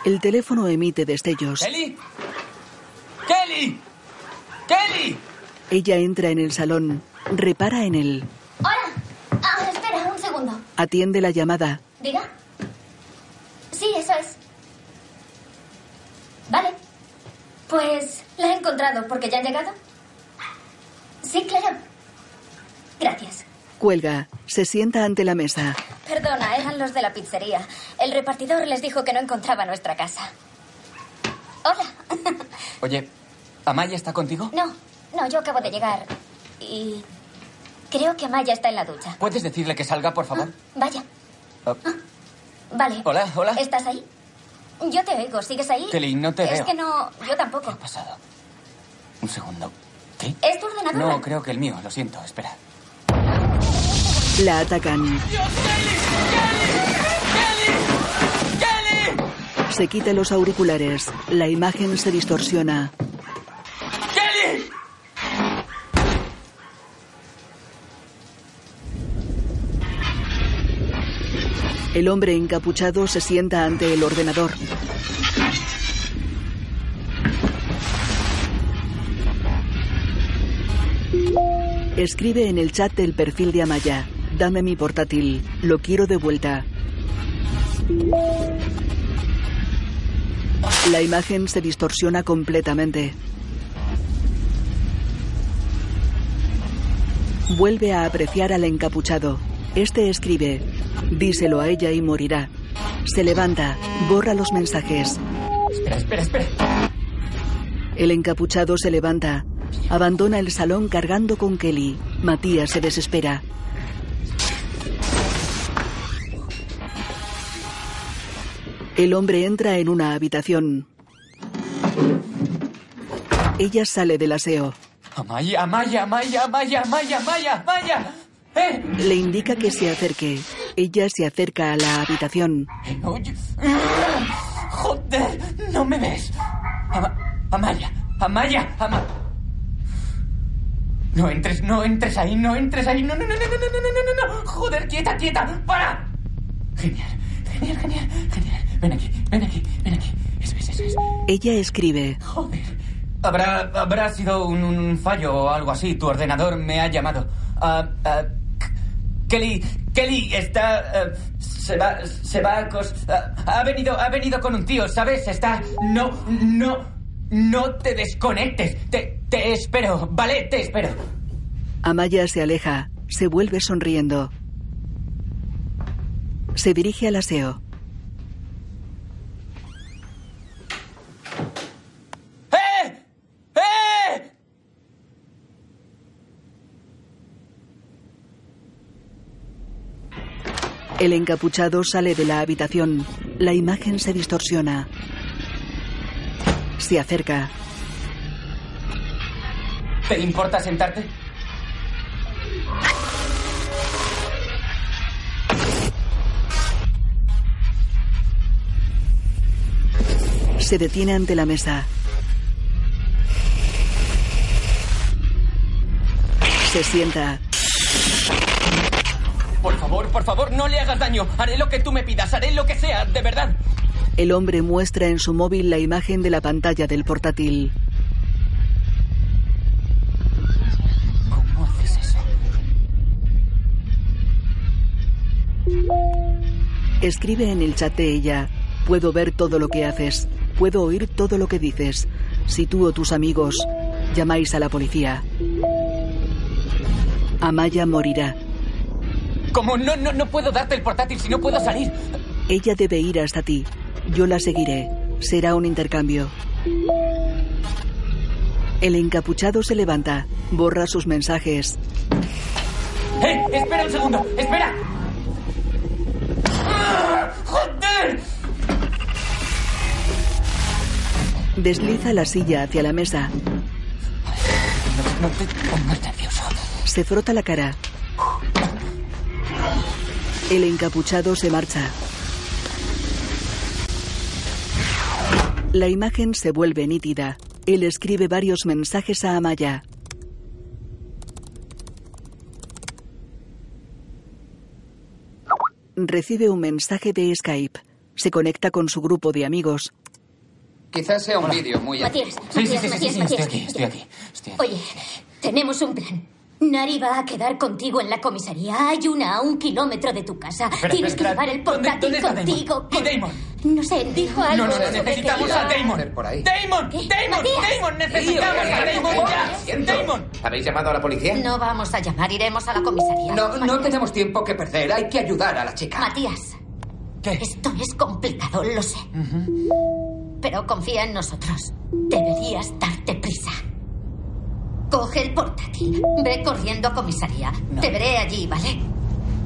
El teléfono emite destellos. ¿Kelly? ¡Kelly! ¡Kelly! Ella entra en el salón. Repara en él. Hola. Ah, espera, un segundo. Atiende la llamada. ¿Diga? Sí, eso es. Vale. Pues la he encontrado porque ya han llegado. Sí, claro. Gracias. Cuelga. Se sienta ante la mesa. Perdona, eran los de la pizzería. El repartidor les dijo que no encontraba nuestra casa. Hola. Oye, ¿Amaya está contigo? No, no, yo acabo de llegar. Y creo que Amaya está en la ducha. ¿Puedes decirle que salga, por favor? Vaya. Oh, Vale. Hola, hola. ¿Estás ahí? Yo te oigo. ¿Sigues ahí? Kelly, no te es veo. que no, yo tampoco. ¿Qué ha pasado? Un segundo. ¿Qué? ¿Es tu ordenador? No, creo que el mío, lo siento, espera. La atacan. Se quita los auriculares. La imagen se distorsiona. El hombre encapuchado se sienta ante el ordenador. Escribe en el chat del perfil de Amaya. Dame mi portátil. Lo quiero de vuelta. La imagen se distorsiona completamente. Vuelve a apreciar al encapuchado. Este escribe, díselo a ella y morirá. Se levanta, borra los mensajes. Espera, espera, espera. El encapuchado se levanta. Abandona el salón cargando con Kelly. Matías se desespera. El hombre entra en una habitación. Ella sale del aseo. Amaya, Amaya, Amaya, Amaya, Amaya, Amaya, Amaya. ¡Eh! Le indica que se acerque. Ella se acerca a la habitación. Oye. Joder, no me ves. Ama- Amaya, Amaya, Amaya. No entres, no entres ahí, no entres ahí. No, no, no, no, no, no, no, no, no, no. Joder, quieta, quieta. ¡Para! Genial, genial, genial, genial. Ven aquí, ven aquí, ven aquí. Eso es, eso es. Ella escribe. Joder. Habrá, habrá sido un, un fallo o algo así. Tu ordenador me ha llamado. Ah, ah, Kelly, Kelly está. ah, se va, se va a cos- ah, ha venido, ha venido con un tío, ¿sabes? Está. No, no, no te desconectes. Te, te espero, ¿vale? Te espero. Amaya se aleja. Se vuelve sonriendo. Se dirige al aseo. ¡Eh! ¡Eh! El encapuchado sale de la habitación. La imagen se distorsiona. Se acerca. ¿Te importa sentarte? Se detiene ante la mesa. Se sienta. Por favor, por favor, no le hagas daño. Haré lo que tú me pidas, haré lo que sea, de verdad. El hombre muestra en su móvil la imagen de la pantalla del portátil. ¿Cómo haces eso? Escribe en el chat de ella. Puedo ver todo lo que haces. Puedo oír todo lo que dices. Si tú o tus amigos llamáis a la policía, Amaya morirá. ¿Cómo? No, no, no puedo darte el portátil si no puedo salir. Ella debe ir hasta ti. Yo la seguiré. Será un intercambio. El encapuchado se levanta, borra sus mensajes. ¡Eh! ¡Espera un segundo! ¡Espera! Desliza la silla hacia la mesa. No, no te pongas nervioso. Se frota la cara. El encapuchado se marcha. La imagen se vuelve nítida. Él escribe varios mensajes a Amaya. Recibe un mensaje de Skype. Se conecta con su grupo de amigos. Quizás sea un vídeo muy... Matías, Sí, sí, Matías, sí, sí, Matías, sí, Matías. estoy aquí, estoy aquí. Estoy aquí. Oye, tenemos un plan. Nari va a quedar contigo en la comisaría. Hay una a un kilómetro de tu casa. Espera, Tienes espera, que llevar el ¿dónde- portátil dónde Damon? contigo. ¿Y con- Damon? No sé, dijo algo. No, no, no, necesitamos iba- a Damon. por ahí? Damon, ¿Qué? Damon, Matías. Damon, necesitamos a Damon ya. Damon. ¿Habéis llamado a la policía? No vamos a llamar, iremos a la comisaría. No, no tenemos tiempo que perder. Hay que ayudar a la chica. Matías, ¿Qué? esto es complicado, lo sé. Pero confía en nosotros. Deberías darte prisa. Coge el portátil. Ve corriendo a comisaría. No. Te veré allí, ¿vale?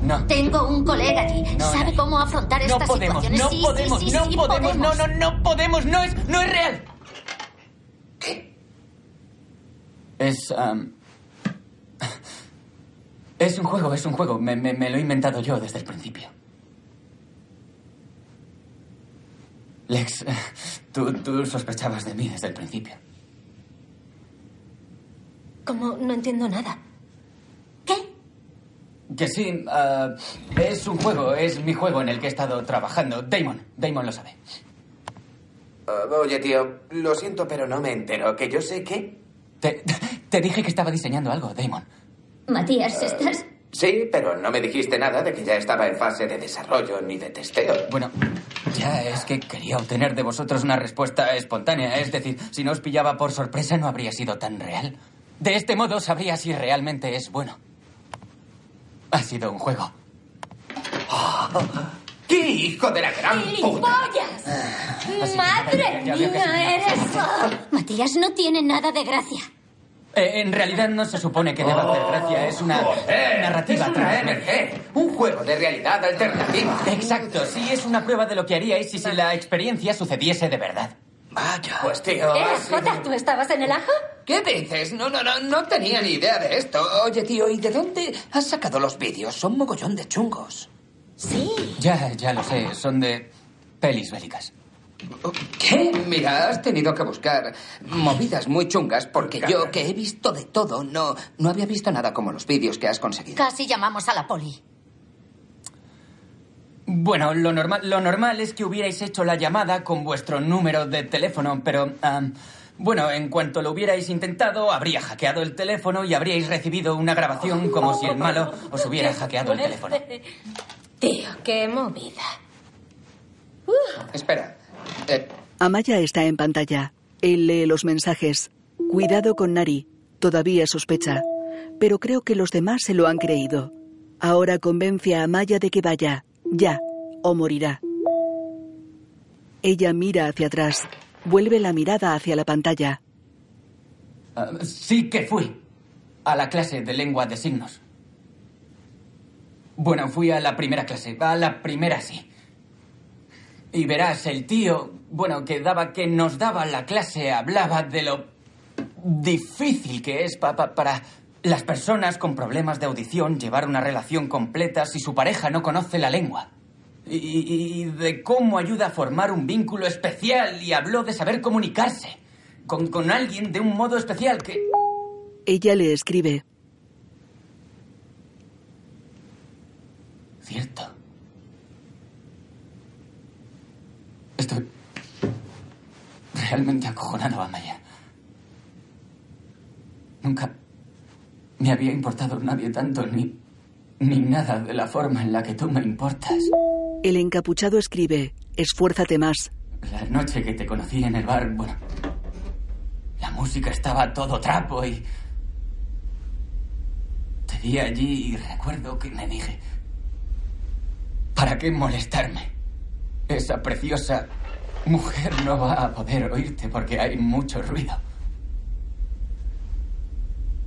No. Tengo un colega allí. No, Sabe cómo afrontar estas podemos, situaciones. no Sí, podemos, sí, no podemos, no, no, no podemos, no es, no es real. Es, am, es un juego, es un juego. Me, me- me lo he inventado yo desde el principio. Lex, tú, tú sospechabas de mí desde el principio. Como no entiendo nada. ¿Qué? Que sí, ah, es un juego, es mi juego en el que he estado trabajando. Damon, Damon lo sabe. Ah, oye, tío, lo siento, pero no me entero. ¿Que yo sé qué? Te, te dije que estaba diseñando algo, Damon. Matías, ¿estás...? Sí, pero no me dijiste nada de que ya estaba en fase de desarrollo ni de testeo. Bueno, ya es que quería obtener de vosotros una respuesta espontánea. Es decir, si no os pillaba por sorpresa no habría sido tan real. De este modo sabría si realmente es bueno. Ha sido un juego. ¡Qué hijo de la gran puta! ¡Gilipollas! ¡Madre mía, eres... Matías no tiene nada de gracia. Eh, en realidad no se supone que deba hacer gracia, es una Joder, narrativa es una transversal. MG, un juego de realidad alternativa. Exacto, sí, es una prueba de lo que haríais si, si la experiencia sucediese de verdad. Vaya. Pues tío, ¿Eh, Jota, tú estabas en el ajo? ¿Qué dices? No, no, no, no tenía ni idea de esto. Oye, tío, ¿y de dónde has sacado los vídeos? Son mogollón de chungos. Sí. Ya, ya lo sé, son de pelis bélicas. ¿Qué? Mira, has tenido que buscar movidas muy chungas porque yo, que he visto de todo, no, no había visto nada como los vídeos que has conseguido. Casi llamamos a la poli. Bueno, lo normal, lo normal es que hubierais hecho la llamada con vuestro número de teléfono, pero... bueno, en cuanto lo hubierais intentado, habría hackeado el teléfono y habríais recibido una grabación como si el malo os hubiera hackeado el teléfono. Tío, qué movida. Espera. Eh, Amaya está en pantalla. Él lee los mensajes. Cuidado con Nari. Todavía sospecha. Pero creo que los demás se lo han creído. Ahora convence a Amaya de que vaya. Ya. O morirá. Ella mira hacia atrás. Vuelve la mirada hacia la pantalla. Ah, sí que fui a la clase de lengua de signos. Bueno, fui a la primera clase, a la primera sí. Y verás, el tío, bueno, que daba, que nos daba la clase, hablaba de lo difícil que es pa- pa- para las personas con problemas de audición llevar una relación completa si su pareja no conoce la lengua. Y, y- y de cómo ayuda a formar un vínculo especial y habló de saber comunicarse con, con alguien de un modo especial que... Ella le escribe. Cierto. Estoy realmente acojonado, Amaya. Nunca me había importado nadie tanto ni, ni nada de la forma en la que tú me importas. El encapuchado escribe. Esfuérzate más. La noche que te conocí en el bar, bueno, la música estaba todo trapo y te vi allí y recuerdo que me dije, ¿para qué molestarme? Esa preciosa mujer no va a poder oírte porque hay mucho ruido.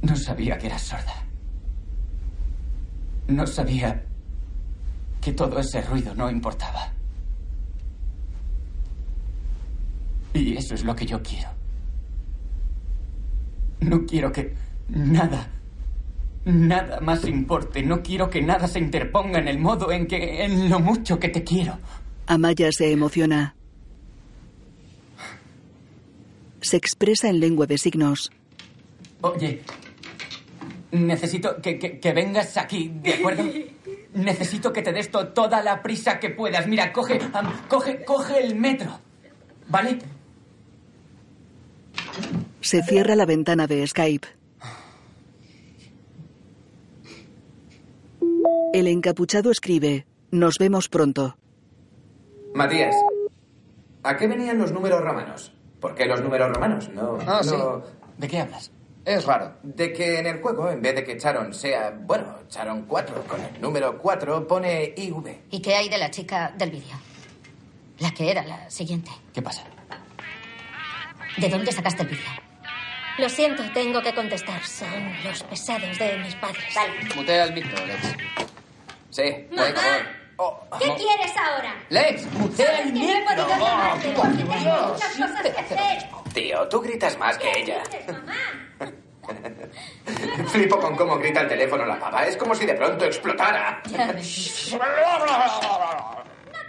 No sabía que eras sorda. No sabía que todo ese ruido no importaba. Y eso es lo que yo quiero. No quiero que nada, nada más importe. No quiero que nada se interponga en el modo en que, en lo mucho que te quiero. Amaya se emociona. Se expresa en lengua de signos. Oye, necesito que, que- que vengas aquí, ¿de acuerdo? Necesito que te des to- toda la prisa que puedas. Mira, coge, coge, coge el metro, ¿vale? Se cierra la ventana de Skype. El encapuchado escribe. Nos vemos pronto. Matías, ¿a qué venían los números romanos? ¿Por qué los números romanos? No. Ah, sí. no- ¿De qué hablas? es raro. De que en el juego, en vez de que Charon sea, bueno, Charon 4, con el número 4 pone IV. ¿Y qué hay de la chica del vídeo? La que era la siguiente. ¿Qué pasa? ¿De dónde sacaste el vídeo? Lo siento, tengo que contestar. Son los pesados de mis padres. Mutea el micro, Lex. Sí, por favor. Oh, ¿Qué quieres ahora? Lex, mutea ¿Sabes el que no he micro. podido llamarte porque por tengo muchas cosas que hace hacer? Tío, tú gritas más que ella. ¿Qué dices, mamá? Flipo con cómo grita el teléfono la pava. Es como si de pronto explotara. No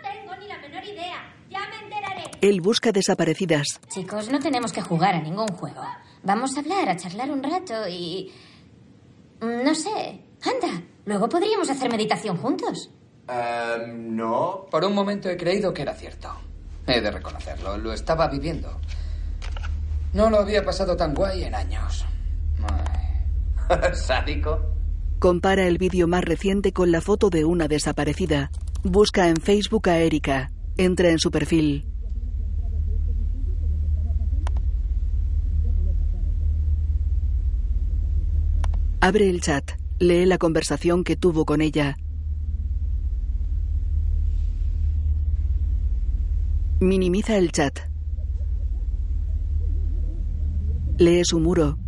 tengo ni la menor idea. Ya me enteraré. Él busca desaparecidas. Chicos, no tenemos que jugar a ningún juego. Vamos a hablar, a charlar un rato y... No sé. Anda, luego podríamos hacer meditación juntos. Ehm, no. Por un momento he creído que era cierto. He de reconocerlo, lo estaba viviendo. No lo había pasado tan guay en años. Sádico. Compara el vídeo más reciente con la foto de una desaparecida. Busca en Facebook a Erika. Entra en su perfil. Abre el chat. Lee la conversación que tuvo con ella. Minimiza el chat. Lee su muro.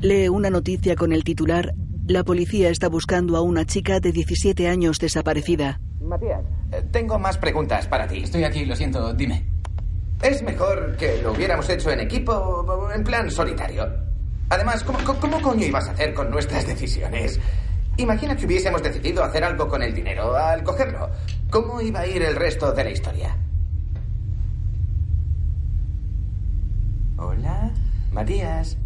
Lee una noticia con el titular La policía está buscando a una chica de 17 años desaparecida. Matías, eh, tengo más preguntas para ti. Estoy aquí, lo siento, dime. Es mejor que lo hubiéramos hecho en equipo, en plan solitario. Además, ¿cómo, cómo coño ibas a hacer con nuestras decisiones? Imagina que hubiésemos decidido hacer algo con el dinero al cogerlo. ¿Cómo iba a ir el resto de la historia? Hola, Matías.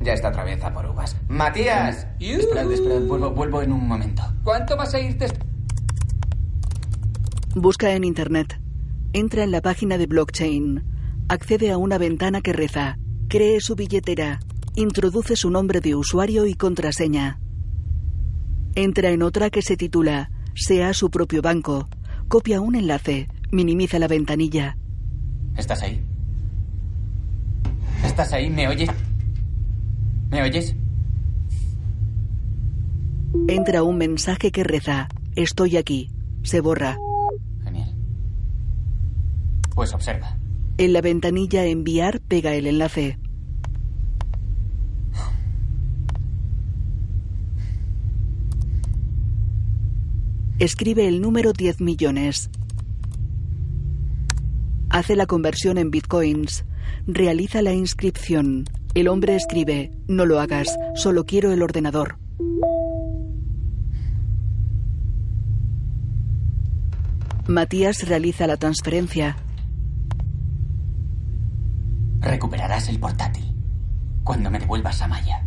Ya está otra vez a por uvas. ¡Matías! Esperad, esperad, vuelvo, vuelvo en un momento. ¿Cuánto vas a irte? Busca en Internet. Entra en la página de blockchain. Accede a una ventana que reza. Cree su billetera. Introduce su nombre de usuario y contraseña. Entra en otra que se titula Sea su propio banco. Copia un enlace. Minimiza la ventanilla. ¿Estás ahí? ¿Estás ahí? ¿Me oyes? ¿Me oyes? Entra un mensaje que reza Estoy aquí. Se borra. Pues observa. En la ventanilla enviar pega el enlace. Escribe el número 10 millones. Hace la conversión en bitcoins. Realiza la inscripción. El hombre escribe, no lo hagas, solo quiero el ordenador. Matías realiza la transferencia. Recuperarás el portátil cuando me devuelvas a Maya.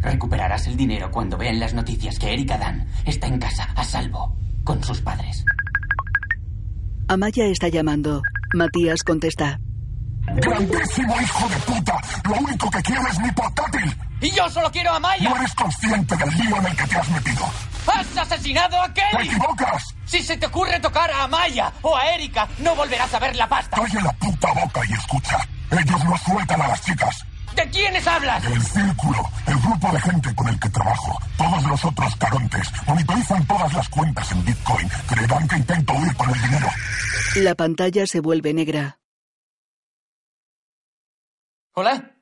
Recuperarás el dinero cuando vean las noticias que Erika Dan está en casa, a salvo, con sus padres. Amaya está llamando. Matías contesta. ¡Grandísimo hijo de puta! Lo único que quiero es mi portátil. ¡Y yo solo quiero a Maya! No eres consciente del lío en el que te has metido. ¡Has asesinado a ¡Te Kelly! equivocas! Si se te ocurre tocar a Amaya o a Erika, no volverás a ver la pasta. Calle la puta boca y escucha. Ellos no sueltan a las chicas. ¿De quiénes hablas? El círculo, el grupo de gente con el que trabajo, todos los otros carontes, monitorizan todas las cuentas en Bitcoin. Creerán que intento huir con el dinero. La pantalla se vuelve negra. ¿Hola?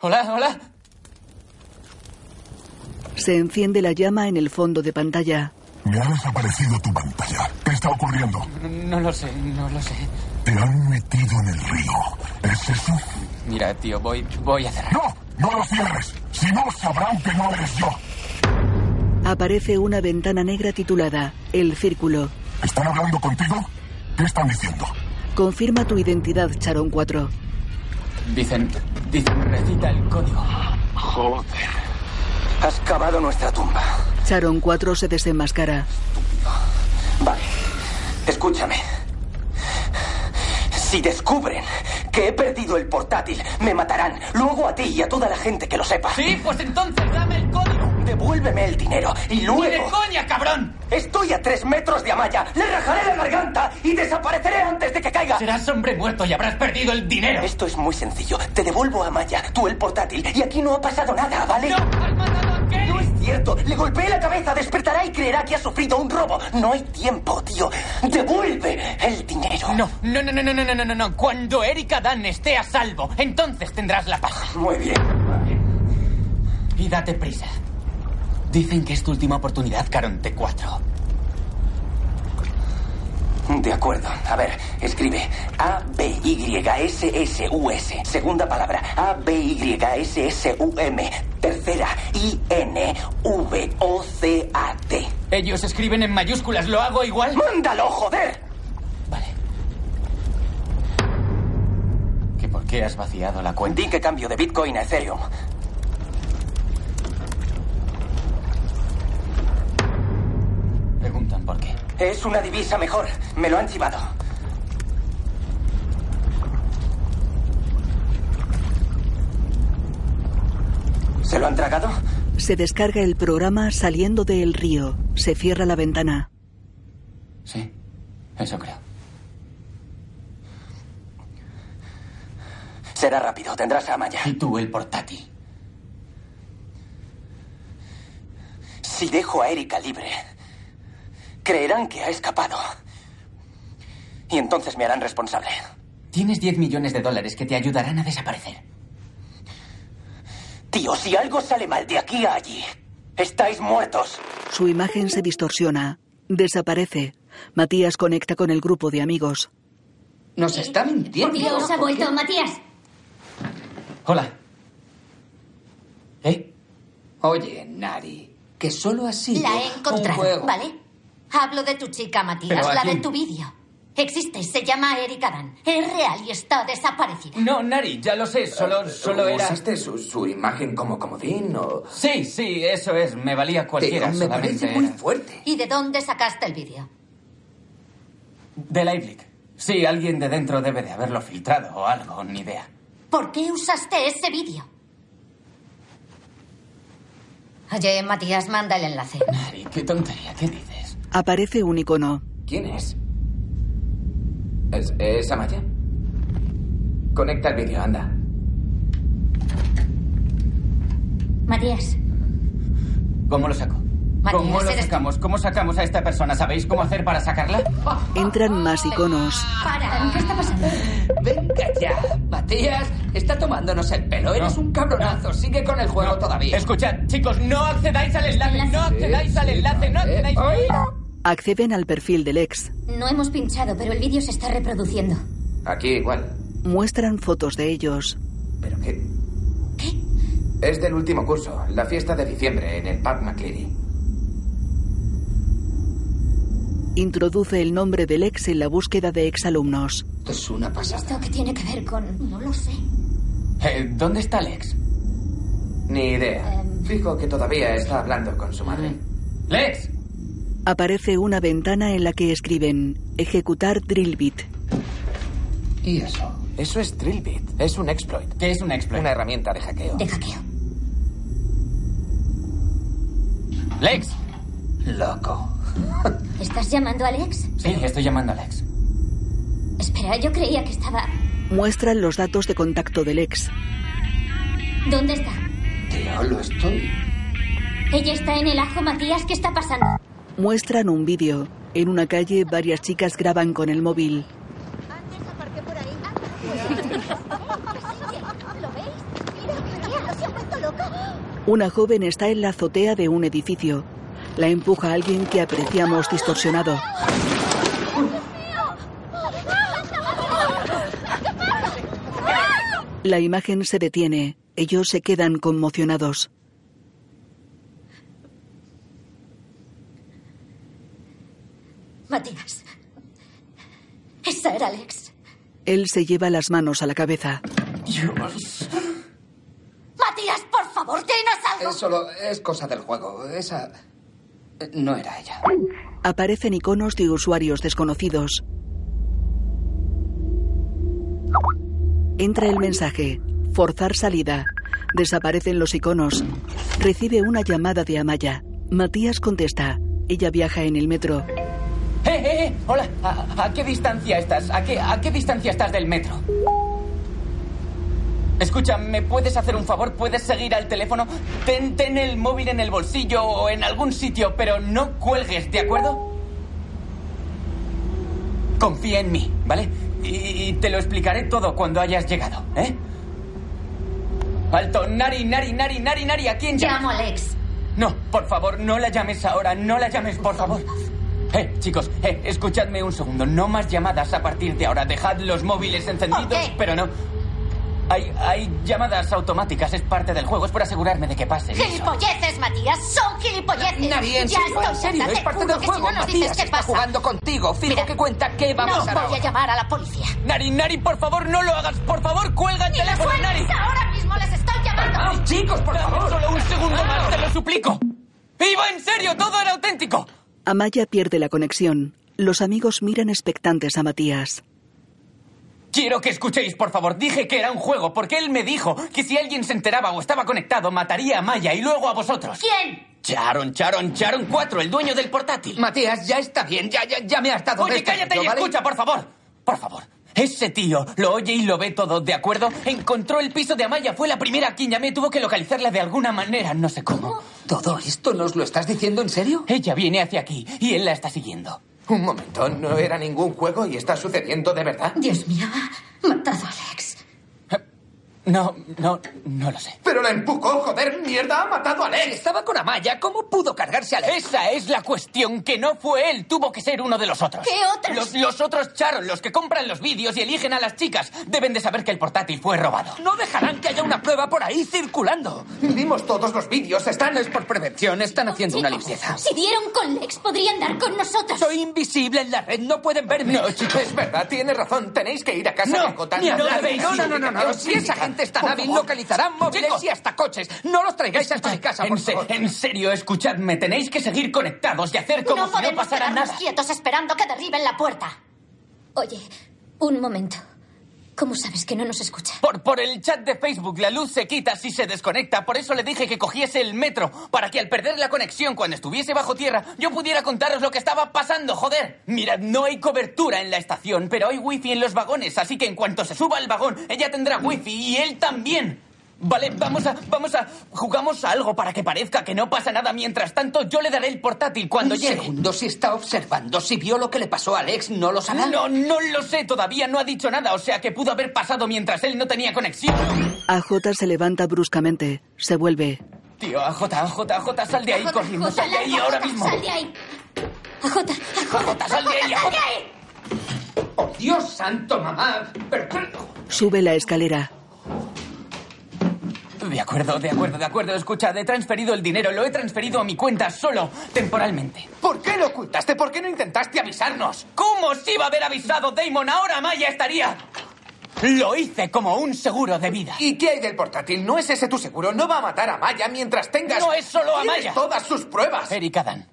¿Hola? ¿Hola? Se enciende la llama en el fondo de pantalla. Me ha desaparecido tu pantalla. ¿Qué está ocurriendo? No, no lo sé, no lo sé. Te han metido en el río. ¿Es eso? Mira, tío, voy, voy a cerrar. ¡No! ¡No lo cierres! Si no, sabrán que no eres yo. Aparece una ventana negra titulada El Círculo. ¿Están hablando contigo? ¿Qué están diciendo? Confirma tu identidad, Charon 4. Dicen, dicen, recita el código. Joder. Has cavado nuestra tumba. Charon 4 se desenmascara. Vale. Escúchame. Si descubren que he perdido el portátil, me matarán. Luego a ti y a toda la gente que lo sepa. Sí, pues entonces dame el código. Devuélveme el dinero y ¡Ni de luego... coña, cabrón! Estoy a tres metros de Amaya. Le rajaré la garganta y desapareceré antes de que caiga. Serás hombre muerto y habrás perdido el dinero. Esto es muy sencillo. Te devuelvo a Amaya, tú el portátil. Y aquí no ha pasado nada, ¿vale? ¡No! ¡Has matado cierto. Le golpeé la cabeza. Despertará y creerá que ha sufrido un robo. No hay tiempo, tío. Devuelve el dinero. No, no, no, no, no, no, no, no, no, no. Cuando Erika Dan esté a salvo, entonces tendrás la paz. Muy bien. Y date prisa. Dicen que es tu última oportunidad, Caronte 4. De acuerdo. A ver, escribe A-B-Y-S-S-U-S. Segunda palabra. A-B-Y-S-S-U-M. Tercera. I-N-V-O-C-A-T. Ellos escriben en mayúsculas, ¿lo hago igual? ¡Mándalo, joder! Vale. ¿Que por qué has vaciado la cuenta? Di que cambio de Bitcoin a Ethereum. Preguntan por qué. Es una divisa mejor. Me lo han chivado. ¿Se lo han tragado? Se descarga el programa saliendo del río. Se cierra la ventana. Sí, eso creo. Será rápido, tendrás a Amaya. Y tú el portátil. Si dejo a Erika libre, creerán que ha escapado. Y entonces me harán responsable. Tienes 10 millones de dólares que te ayudarán a desaparecer. Tío, si algo sale mal de aquí a allí, estáis muertos. Su imagen se distorsiona. Desaparece. Matías conecta con el grupo de amigos. Nos está mintiendo. Dios, ha vuelto, Matías. Hola. ¿Eh? Oye, Nari, que solo ha sido La he un encontrado, juego. ¿vale? Hablo de tu chica, Matías, ¿Pero a la de tu vídeo. Existe, se llama Erika Dan. Es real y está desaparecida. No, Nari, ya lo sé. Solo, solo era... ¿Usaste su, su imagen como comodín o...? Sí, sí, eso es. Me valía cualquiera. Me solamente parece muy era- fuerte. ¿Y de dónde sacaste el vídeo? De Liveleak. Sí, alguien de dentro debe de haberlo filtrado o algo, ni idea. ¿Por qué usaste ese vídeo? Oye, Matías, manda el enlace. Nari, qué tontería, ¿qué dices? Aparece un icono. ¿Quién es? ¿Es, es Amaya? Conecta el vídeo, anda. Matías, ¿Cómo lo saco? Matías, ¿Cómo lo sacamos? ¿Cómo sacamos a esta persona? ¿Sabéis cómo hacer para sacarla? Entran más iconos. para. ¿Qué está pasando? Venga ya. Matías, está tomándonos el pelo. Eres un cabronazo. Sigue con el juego todavía. Escuchad, chicos, no accedáis al enlace, no accedáis al enlace, no accedáis. Acceden al perfil del ex. No hemos pinchado, pero el vídeo se está reproduciendo. Aquí igual. Muestran fotos de ellos. ¿Pero qué? Es del último curso, la fiesta de diciembre en el Pub McCleary. Introduce el nombre del ex en la búsqueda de exalumnos. Esto es una pasada. ¿Esto qué tiene que ver con...? No lo sé. Eh, ¿Dónde está Lex? Ni idea. Fijo que todavía está hablando con su madre. ¡Lex! Aparece una ventana en la que escriben ejecutar Drillbit. ¿Y eso? Eso es Drillbit. Es un exploit. ¿Qué es un exploit? Una herramienta de hackeo. De hackeo. ¡Lex! Loco. ¿Estás llamando a Alex? Sí, estoy llamando a Lex. Espera, yo creía que estaba... Muestran los datos de contacto del ex. ¿Dónde está? Tío, lo estoy. Ella está en el ajo, Matías. ¿Qué está pasando? Muestran un vídeo. En una calle varias chicas graban con el móvil. Una joven está en la azotea de un edificio. La empuja alguien que apreciamos distorsionado. La imagen se detiene. Ellos se quedan conmocionados. Matías. Esa era Alex. Él se lleva las manos a la cabeza. Dios. Matías, por favor, dinos algo. Es solo. Es cosa del juego. Esa. eh, No era ella. Aparecen iconos de usuarios desconocidos. Entra el mensaje. Forzar salida. Desaparecen los iconos. Recibe una llamada de Amaya. Matías contesta. Ella viaja en el metro. ¡Eh, eh, eh! Hola, ¿A, a qué distancia estás? ¿A qué, ¿A qué distancia estás del metro? Escucha, ¿me puedes hacer un favor? ¿Puedes seguir al teléfono? Ten, ten el móvil en el bolsillo o en algún sitio, pero no cuelgues, ¿de acuerdo? Confía en mí, ¿vale? Y, y te lo explicaré todo cuando hayas llegado, ¿eh? Alto, Nari, Nari, Nari, Nari, Nari, ¿a quién llamas? Llamo a Alex. No, por favor, no la llames ahora, no la llames, por favor. Eh, chicos, eh, escuchadme un segundo. No más llamadas a partir de ahora. Dejad los móviles encendidos, pero no. Hay, hay llamadas automáticas, es parte del juego, es por asegurarme de que pase. Gilipolleces, Matías, son gilipolleces. Nari, en ya serio, estoy en serio, es te parte del juego. Si no nos dices Matías qué está pasa. jugando contigo. Fijo Mira, que cuenta qué va a no voy a llamar a la policía. Nari, Nari, por favor, no lo hagas. Por favor, cuelga el ¡Ni teléfono, Nari. ahora mismo! ¡Les estoy llamando! Ay, chicos, por favor. solo un segundo más, te lo suplico. ¡Iba en serio! ¡Todo era auténtico! Amaya pierde la conexión. Los amigos miran expectantes a Matías. Quiero que escuchéis, por favor. Dije que era un juego porque él me dijo que si alguien se enteraba o estaba conectado, mataría a Maya y luego a vosotros. ¿Quién? Charon, Charon, Charon 4, el dueño del portátil. Matías, ya está bien. Ya, ya, ya me has dado Oye, cállate y ¿vale? escucha, por favor. Por favor. Ese tío lo oye y lo ve todo, ¿de acuerdo? Encontró el piso de Amaya, fue la primera a quien llamé, tuvo que localizarla de alguna manera, no sé cómo. ¿Todo esto nos lo estás diciendo en serio? Ella viene hacia aquí y él la está siguiendo. Un momento, no era ningún juego y está sucediendo de verdad. Dios mío, ha matado a Alex. No, no, no lo sé. Pero la empujó, joder, mierda, ha matado a Si Alex. estaba con Amaya, ¿cómo pudo cargarse a Alex? Esa es la cuestión, que no fue él, tuvo que ser uno de los otros. ¿Qué otros? Los, los otros Charon, los que compran los vídeos y eligen a las chicas, deben de saber que el portátil fue robado. No dejarán que haya una prueba por ahí circulando. Vimos todos los vídeos, están... Es por prevención, están haciendo una limpieza. Si dieron con Lex, podrían dar con nosotros. Soy invisible en la red, no pueden verme. No, chicos. Es verdad, tienes razón, tenéis que ir a casa No, de Gotham. No, no, no, no, no. ubicación Si esa física. gente es tan hábil, localizarán móviles Chicos. y hasta coches. No los traigáis hasta mi casa, por en, se- favor. en serio, escuchadme, tenéis que seguir conectados y hacer como no si no pasara nada. quietos esperando que derriben la puerta. Oye, un momento. ¿Cómo sabes que no nos escucha? Por, por el chat de Facebook, la luz se quita si se desconecta. Por eso le dije que cogiese el metro, para que al perder la conexión cuando estuviese bajo tierra, yo pudiera contaros lo que estaba pasando, joder. Mirad, no hay cobertura en la estación, pero hay wifi en los vagones, así que en cuanto se suba al vagón, ella tendrá wifi y él también. Vale, vamos a, vamos a, jugamos a algo para que parezca que no pasa nada. Mientras tanto, yo le daré el portátil cuando Un llegue. segundo, si está observando, si vio lo que le pasó a Alex, ¿no lo sabrá? No, no lo sé, todavía no ha dicho nada, o sea que pudo haber pasado mientras él no tenía conexión. AJ se levanta bruscamente. Se vuelve. Tío, AJ, AJ, AJ, sal de ahí corriendo, sal de ahí ahora mismo. Sal de ahí. Ajota, AJ, sal de ahí, AJ. ¡Oh, Dios santo, mamá! Pero, pero- Sube la escalera. De acuerdo, de acuerdo, de acuerdo. Escucha, he transferido el dinero, lo he transferido a mi cuenta solo, temporalmente. ¿Por qué lo ocultaste? ¿Por qué no intentaste avisarnos? ¿Cómo os iba a haber avisado Damon? Ahora Maya estaría... Lo hice como un seguro de vida. ¿Y qué hay del portátil? ¿No es ese tu seguro? No va a matar a Maya mientras tengas... No es solo a Maya. todas sus pruebas. Eric Adam.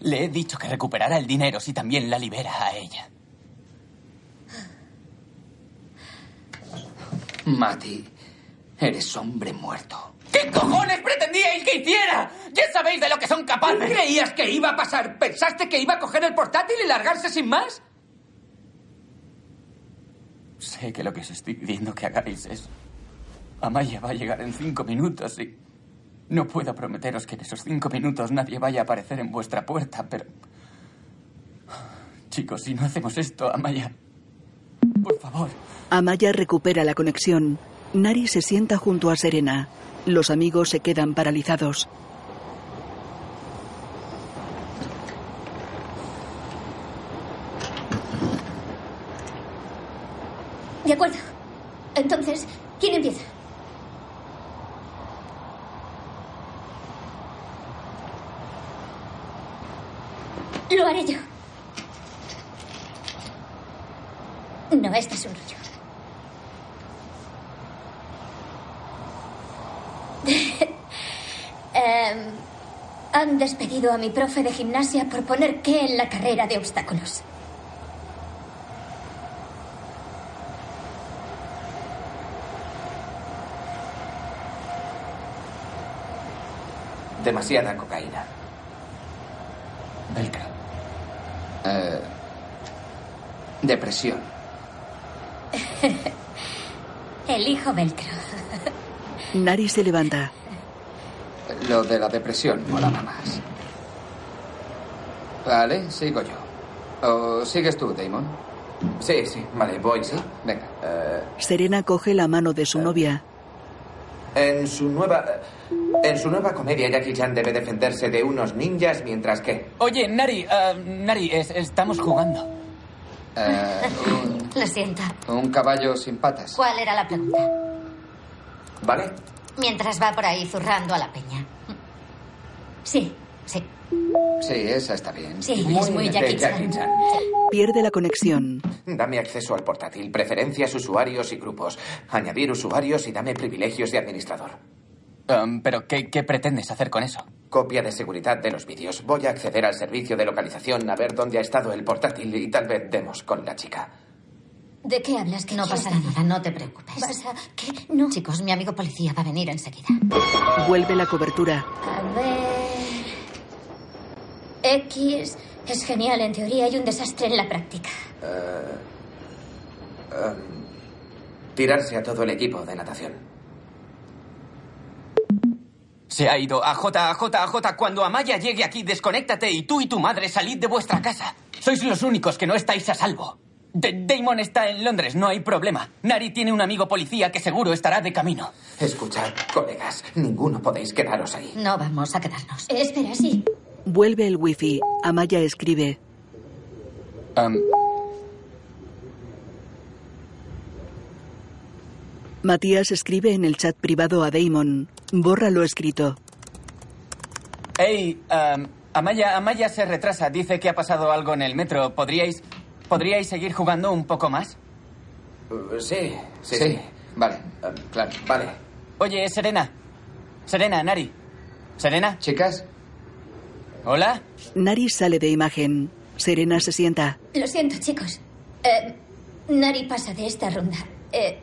Le he dicho que recuperará el dinero si también la libera a ella. Mati, eres hombre muerto. ¿Qué cojones pretendíais que hiciera? Ya sabéis de lo que son capaces. ¿Creías que iba a pasar? ¿Pensaste que iba a coger el portátil y largarse sin más? Sé que lo que os estoy pidiendo que hagáis es... Amaya va a llegar en cinco minutos y... No puedo prometeros que en esos cinco minutos nadie vaya a aparecer en vuestra puerta, pero... Chicos, si no hacemos esto, Amaya... Por favor. Amaya recupera la conexión. Nari se sienta junto a Serena. Los amigos se quedan paralizados. De acuerdo. Entonces, ¿quién empieza? Lo haré yo. No, este es un rollo. Em, han despedido a mi profe de gimnasia por poner qué en la carrera de obstáculos. Demasiada cocaína. Eh, depresión. El hijo velcro. Nari se levanta. Lo de la depresión molaba más. Vale, sigo yo. ¿O sigues tú, Damon? Sí, sí, vale, voy, sí. Venga. Eh, Serena coge la mano de su novia. en su nueva... En su nueva comedia, Jackie Chan debe defenderse de unos ninjas mientras que... Oye, Nari, ah, Nari, es- estamos jugando. Eh, un, Lo siento. un caballo sin patas. ¿Cuál era la pregunta? ¿Vale? Mientras va por ahí zurrando a la peña. Sí. Sí. Sí, esa está bien. Sí, es muy Jackie Jackie Chan. Chan. Pierde la conexión. Dame acceso al portátil, preferencias, usuarios y grupos. Añadir usuarios y dame privilegios de administrador. Um, Pero, ¿qué, ¿qué pretendes hacer con eso? Copia de seguridad de los vídeos. Voy a acceder al servicio de localización a ver dónde ha estado el portátil y tal vez demos con la chica. ¿De qué hablas? ¿Qué No decir? nada, no te preocupes. ¿Vas a...? ¿Qué? No. Chicos, mi amigo policía va a venir enseguida. Vuelve la cobertura. A ver... X es genial en teoría y un desastre en la práctica. em, tirarse a todo el equipo de natación. Se ha ido. A J, a J, a J. Cuando Amaya llegue aquí, desconéctate y tú y tu madre salid de vuestra casa. Sois los únicos que no estáis a salvo. D- Damon está en Londres, no hay problema. Nari tiene un amigo policía que seguro estará de camino. Escuchad, colegas, ninguno podéis quedaros ahí. No vamos a quedarnos. Espera, sí. Vuelve el wifi. Amaya escribe. Am, Matías escribe en el chat privado a Damon. Borra lo escrito. hey, am, Amaya, Amaya se retrasa. Dice que ha pasado algo en el metro. ¿Podríais, ¿podríais seguir jugando un poco más? Uh, sí, sí, Sí, sí. vale, claro. Vale. Oye, Serena. Serena, Nari. Serena, Chicas, hola. Nari sale de imagen. Serena se sienta. Lo siento, chicos. Eh, Nari pasa de esta ronda. Eh,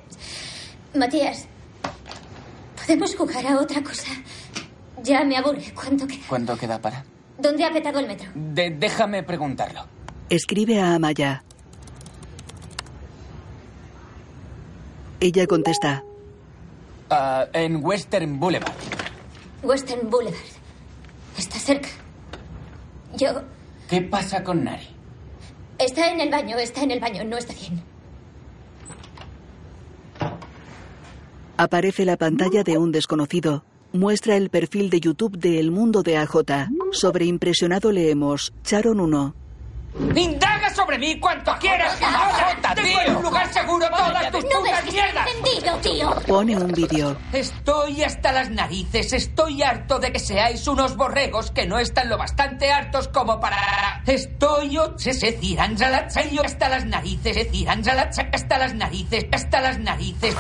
Matías, ¿podemos jugar a otra cosa? Ya me aburre. ¿Cuánto queda? ¿Cuánto queda para? ¿Dónde ha petado el metro? De- déjame preguntarlo. Escribe a Amaya. Ella contesta. Ah, en Western Boulevard. Western Boulevard. Está cerca. Yo... ¿Qué pasa con Nari? Está en el baño, está en el baño, no está bien. Aparece la pantalla de un desconocido. Muestra el perfil de YouTube de El Mundo de AJ. Sobre impresionado leemos Charon 1. Indaga sobre mí cuanto quieras. Ahora tengo en un lugar seguro todas tus No putas mierdas. estoy encendido, tío. Pone un vídeo. Estoy hasta las narices, estoy harto de que seáis unos borregos que no están lo bastante hartos como para... Estoy o- se se tiran hasta las narices, se tiran hasta las narices, hasta las narices.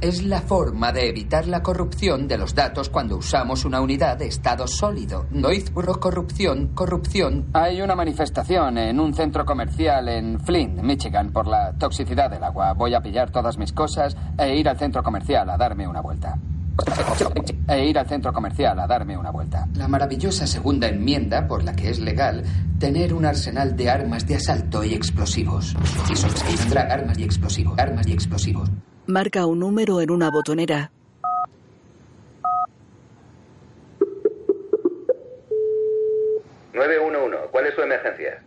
Es la forma de evitar la corrupción de los datos cuando usamos una unidad de estado sólido. No hizbro corrupción, corrupción. hay una manifestación en un centro comercial en Flint, Michigan, por la toxicidad del agua. Voy a pillar todas mis cosas e ir al centro comercial a darme una vuelta. E ir al centro comercial a darme una vuelta. La maravillosa segunda enmienda por la que es legal tener un arsenal de armas de asalto y explosivos. Y tendrá armas y explosivos, armas y explosivos. Marca un número en una botonera. ¿Cuál es su emergencia?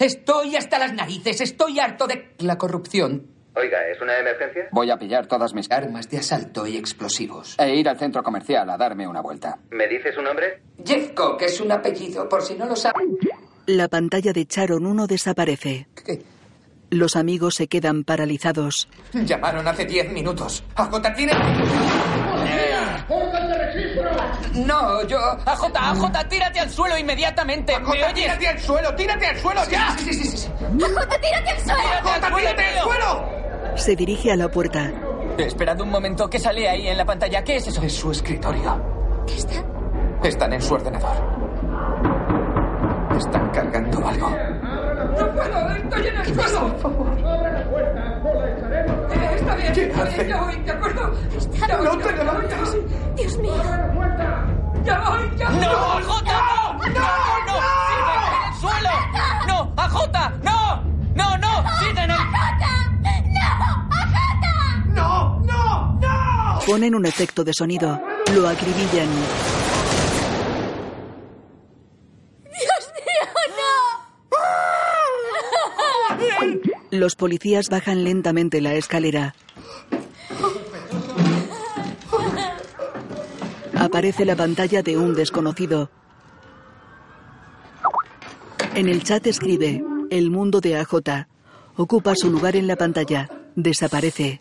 Estoy hasta las narices, estoy harto de la corrupción. Oiga, ¿es una emergencia? Voy a pillar todas mis Armas de asalto y explosivos. e ir al centro comercial a darme una vuelta. ¿Me dice su nombre? Jeff Cock es un apellido, por si no lo saben. La pantalla de Charon 1 desaparece. ¿Qué? Los amigos se quedan paralizados. Llamaron hace diez minutos. ¿AJ tiene...? No, yo... AJ, AJ, tírate al suelo inmediatamente. ¿Me ¡AJ, oyes? tírate al suelo! ¡Tírate al suelo ya! Sí, sí, sí, sí. ¡Jota, tírate al suelo! ¡Tírate al ¡AJ, suelo, tírate al suelo! Se dirige a la puerta. Esperad un momento, ¿qué sale ahí en la pantalla? ¿Qué es eso? Es su escritorio. ¿Qué está? Están en su ordenador. Están cargando algo. ¡No puedo! ¡Estoy en el suelo! Eh, Está bien, está bien, ya voy, ¿de acuerdo? Ya voy, ¡No ya te voy, ya voy, levantes! Dios mío. ¡Ya voy, ya voy! ¡No! ¡No! ¡No! ¡No! ¡No! ¡No! ¡No, no! ¡Sigue en el... ¡No! ¡No! ¡No! Ponen un efecto de sonido. Lo acribillan. ¡Dios mío, no! Los policías bajan lentamente la escalera. Aparece la pantalla de un desconocido. En el chat escribe El mundo de AJ. Ocupa su lugar en la pantalla. Desaparece.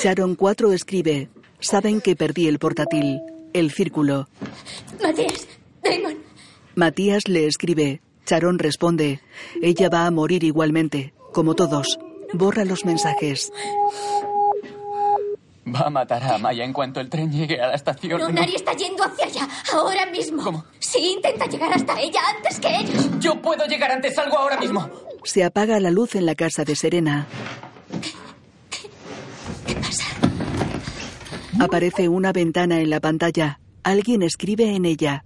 Sharon 4 escribe Saben que perdí el portátil. El círculo. Matías, Damon. Matías le escribe. Sharon responde. Ella va a morir igualmente, como todos. Borra los mensajes. Va a matar a Amaya en cuanto el tren llegue a la estación. No, nadie está yendo hacia allá, ahora mismo. ¿Cómo? Sí, intenta llegar hasta ella antes que ellos. Yo puedo llegar antes, salgo ahora mismo. Se apaga la luz en la casa de Serena. ¿Qué pasa? Aparece una ventana en la pantalla. Alguien escribe en ella.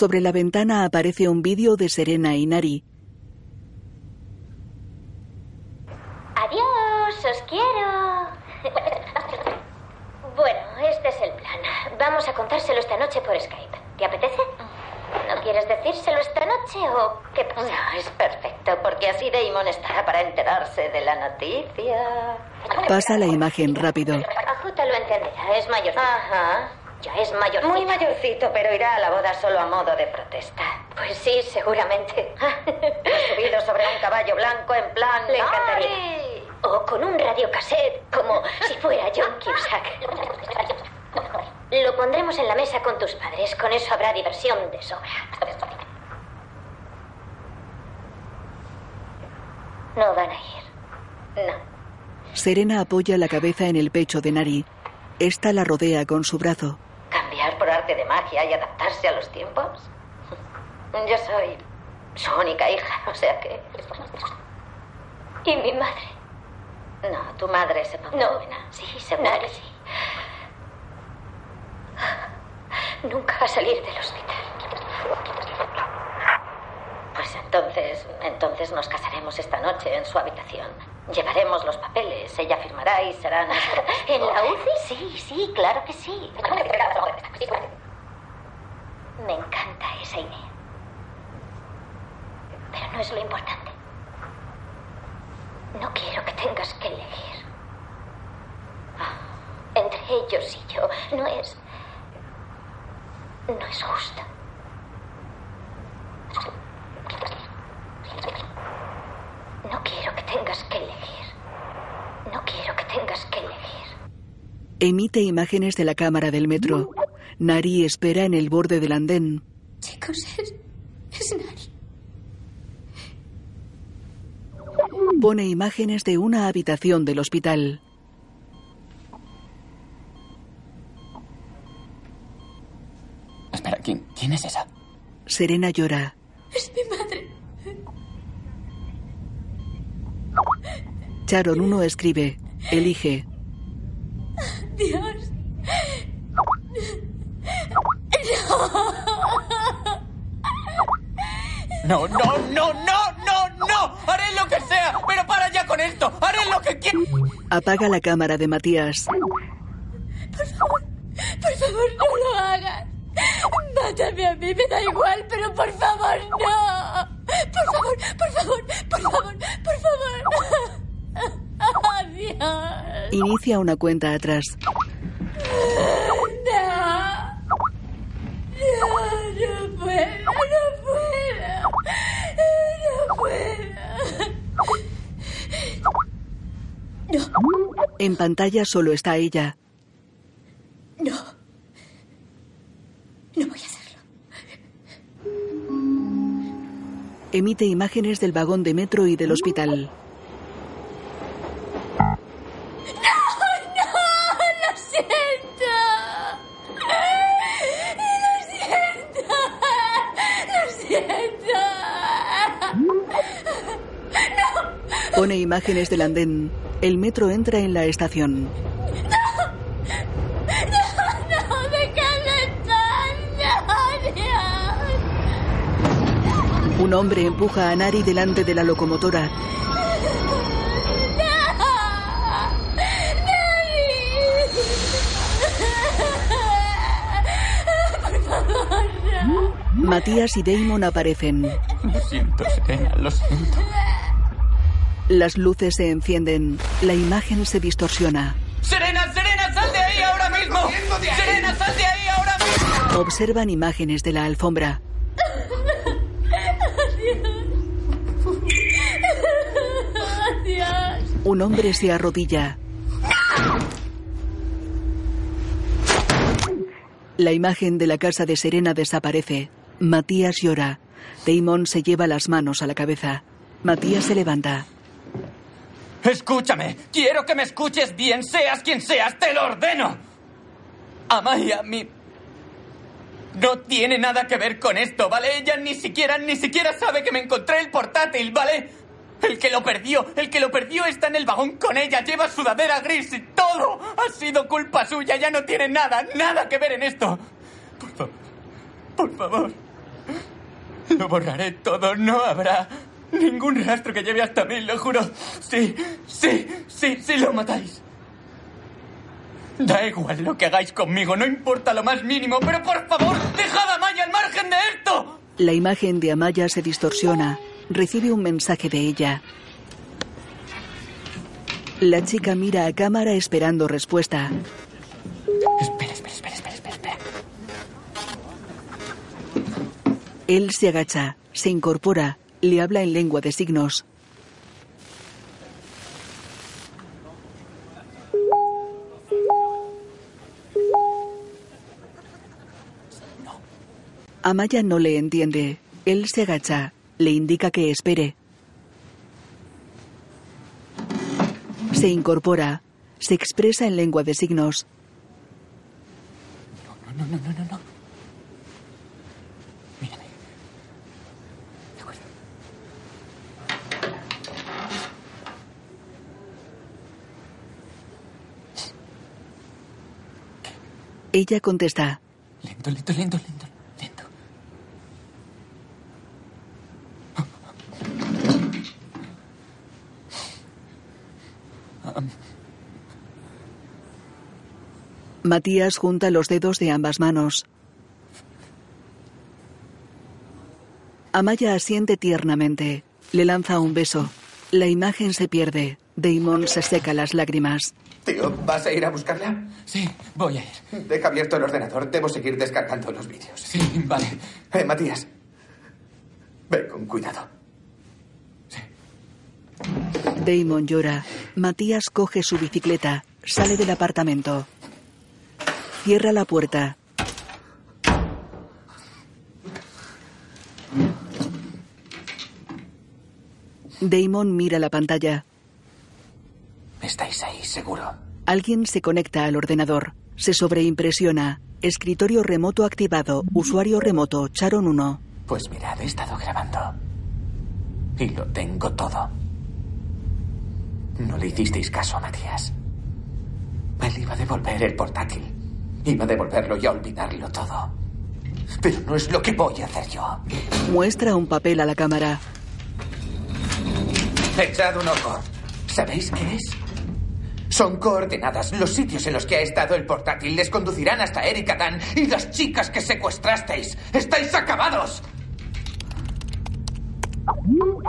Sobre la ventana aparece un vídeo de Serena y Nari. Adiós, os quiero. Bueno, este es el plan. Vamos a contárselo esta noche por Skype. ¿Te apetece? ¿No quieres decírselo esta noche o qué pasa? No, es perfecto, porque así Damon estará para enterarse de la noticia. Pasa la imagen rápido. A Jota lo entenderá, es mayor. Ajá. Ya es mayor. Muy mayorcito, pero irá a la boda solo a modo de protesta. Pues sí, seguramente. Subido sobre un caballo blanco en plan... Le encantaría. ¡Ay! O con un radiocassette, como si fuera John Cusack. Lo pondremos en la mesa con tus padres. Con eso habrá diversión de sobra. No van a ir. No. Serena apoya la cabeza en el pecho de Nari. Esta la rodea con su brazo. ¿Cambiar por arte de magia y adaptarse a los tiempos? Yo soy su única hija, o sea que... ¿Y mi madre? No, tu madre se pondrá No. buena. Sí, seguro Nari. que sí. Nunca va a salir del hospital. Pues entonces, entonces nos casaremos esta noche en su habitación. Llevaremos los papeles, ella firmará y será nuestro... ¿En la UCI? Sí, sí, claro que sí. Me encanta esa idea. Pero no es lo importante. No quiero que tengas que elegir. Entre ellos y yo. No es. No es justo. No quiero que tengas que elegir. No quiero que tengas que elegir. Emite imágenes de la cámara del metro. Nari espera en el borde del andén. Chicos, es. Es Nari. Pone imágenes de una habitación del hospital. Espera, ¿quién, quién es esa? Serena llora. Es mi madre. Sharon 1 escribe. Elige. Dios. No, no, no, no, no, no. Haré lo que sea, pero para ya con esto. Haré lo que quiera. Apaga la cámara de Matías. Por favor, por favor, no lo hagas. Mátame a mí, me da igual, pero por favor, no. Por favor, por favor, por favor, por favor. Adiós. Inicia una cuenta atrás. No. No, no puedo, no puedo. No puedo. No, En pantalla solo está ella. no. No voy a hacerlo. Emite imágenes del vagón de metro y del hospital. Pone imágenes del andén. El metro entra en la estación. Un hombre empuja a Nari delante de la locomotora. ¡Por favor, no! Matías y Damon aparecen. Lo siento, Serena, lo siento. Las luces se encienden. La imagen se distorsiona. Serena, Serena, sal de ahí ahora mismo. Serena, sal de ahí ahora mismo. Observan imágenes de la alfombra. Un hombre se arrodilla. La imagen de la casa de Serena desaparece. Matías llora. Damon se lleva las manos a la cabeza. Matías se levanta. Escúchame. Quiero que me escuches bien, seas quien seas, te lo ordeno. Amaya, mi... No tiene nada que ver con esto, ¿vale? Ella ni siquiera, ni siquiera sabe que me encontré el portátil, ¿vale? El que lo perdió, el que lo perdió está en el vagón con ella, lleva sudadera gris y todo. Ha sido culpa suya, ya no tiene nada, nada que ver en esto. Por favor, por favor. Lo borraré todo. No habrá ningún rastro que lleve hasta mí, lo juro. Sí, sí, sí, sí lo matáis. Da igual lo que hagáis conmigo, no importa lo más mínimo, pero por favor, dejad a Maya al margen de esto. La imagen de Amaya se distorsiona. Recibe un mensaje de ella. La chica mira a cámara esperando respuesta. Espera, espera, espera, espera, espera. espera. Él se agacha, se incorpora, le habla en lengua de signos. Amaya no le entiende. Él se agacha, le indica que espere. Se incorpora, se expresa en lengua de signos. No, no, no, no, no, no. Ella contesta. Lento, lento, lento, lento, lento. Matías junta los dedos de ambas manos. Amaya asiente tiernamente. Le lanza un beso. La imagen se pierde. Damon se seca las lágrimas. Tío, ¿vas a ir a buscarla? Sí, voy a ir. Deja abierto el ordenador. Debo seguir descargando los vídeos. Sí, vale. Eh, Matías. Ve con cuidado. Damon llora. Matías coge su bicicleta. Sale del apartamento. Cierra la puerta. Damon mira la pantalla. Estáis ahí, seguro. Alguien se conecta al ordenador. Se sobreimpresiona. Escritorio remoto activado. Usuario remoto. Charon 1. Pues mirad, he estado grabando. Y lo tengo todo. No le hicisteis caso a Matías. Él iba a devolver el portátil. Iba a devolverlo y a olvidarlo todo. Pero no es lo que voy a hacer yo. Muestra un papel a la cámara. Echad un ojo. ¿Sabéis qué es? Son coordenadas. Los sitios en los que ha estado el portátil les conducirán hasta Erika Dan y las chicas que secuestrasteis. ¡Estáis acabados!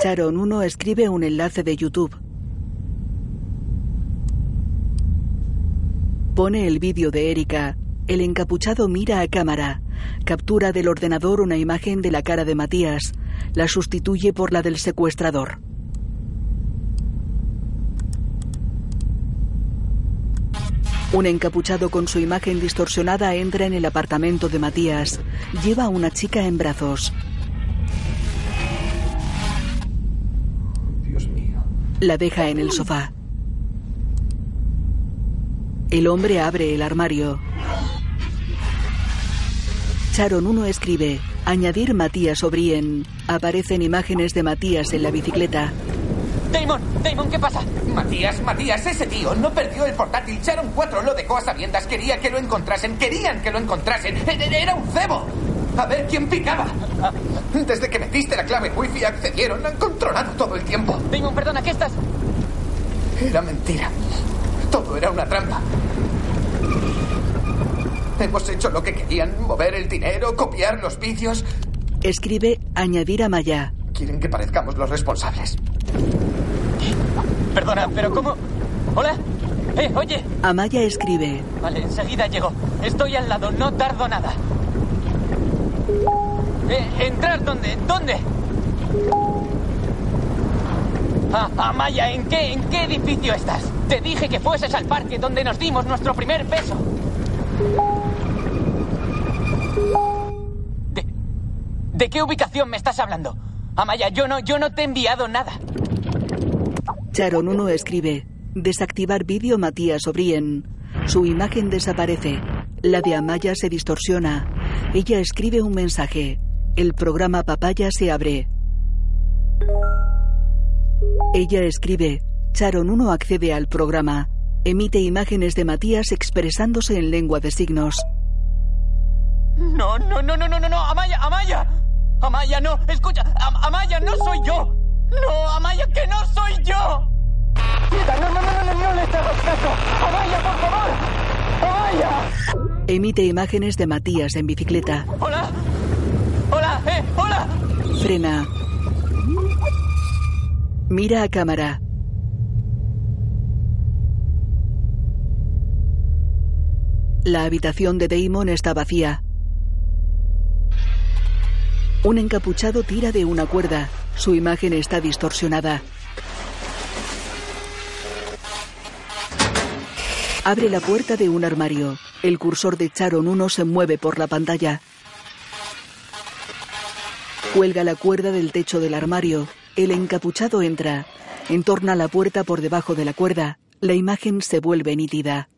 Charon 1 escribe un enlace de YouTube. Pone el vídeo de Erika. El encapuchado mira a cámara. Captura del ordenador una imagen de la cara de Matías. La sustituye por la del secuestrador. Un encapuchado con su imagen distorsionada entra en el apartamento de Matías. Lleva a una chica en brazos. Dios mío. La deja en el sofá. El hombre abre el armario. Charon 1 escribe, añadir Matías O'Brien. Aparecen imágenes de Matías en la bicicleta. Damon, Damon, ¿qué pasa? Matías, Matías, ese tío no perdió el portátil. Charon 4 lo dejó a sabiendas. Quería que lo encontrasen. Querían que lo encontrasen. E- Era un cebo. A ver quién picaba. Desde que metiste la clave wifi accedieron. Han controlado todo el tiempo. Damon, perdona, ¿qué estás? Era mentira. Todo era una trampa. Hemos hecho lo que querían. Mover el dinero, copiar los vídeos. Escribe añadir a Maya. Quieren que parezcamos los responsables. Perdona, pero ¿cómo? ¿Hola? Eh, oye. Amaya escribe. Vale, enseguida llego. Estoy al lado, no tardo nada. Eh, ¿Entrar dónde? ¿Dónde? Ah, Amaya, ¿en qué, ¿en qué edificio estás? Te dije que fueses al parque donde nos dimos nuestro primer beso. ¿De, ¿De qué ubicación me estás hablando? Amaya, yo no, yo no te he enviado nada. Charon 1 escribe. Desactivar vídeo Matías O'Brien. Su imagen desaparece. La de Amaya se distorsiona. Ella escribe un mensaje. El programa Papaya se abre. Ella escribe. Charon 1 accede al programa. Emite imágenes de Matías expresándose en lengua de signos. No, no, no, no, no, no, no, Amaya, Amaya. Amaya, no. Escucha. Am- Amaya, no soy yo. No, Amaya, que no soy yo. ¡Quieta! ¡No, no, no, no, no le hagas caso! ¡Amaya, por favor! ¡Amaya! Emite imágenes de Matías en bicicleta. Hola. Hola, eh, hola. Frena. Mira a cámara. La habitación de Damon está vacía. Un encapuchado tira de una cuerda. Su imagen está distorsionada. Abre la puerta de un armario. El cursor de Charon 1 se mueve por la pantalla. Cuelga la cuerda del techo del armario. El encapuchado entra. Entorna la puerta por debajo de la cuerda. La imagen se vuelve nítida.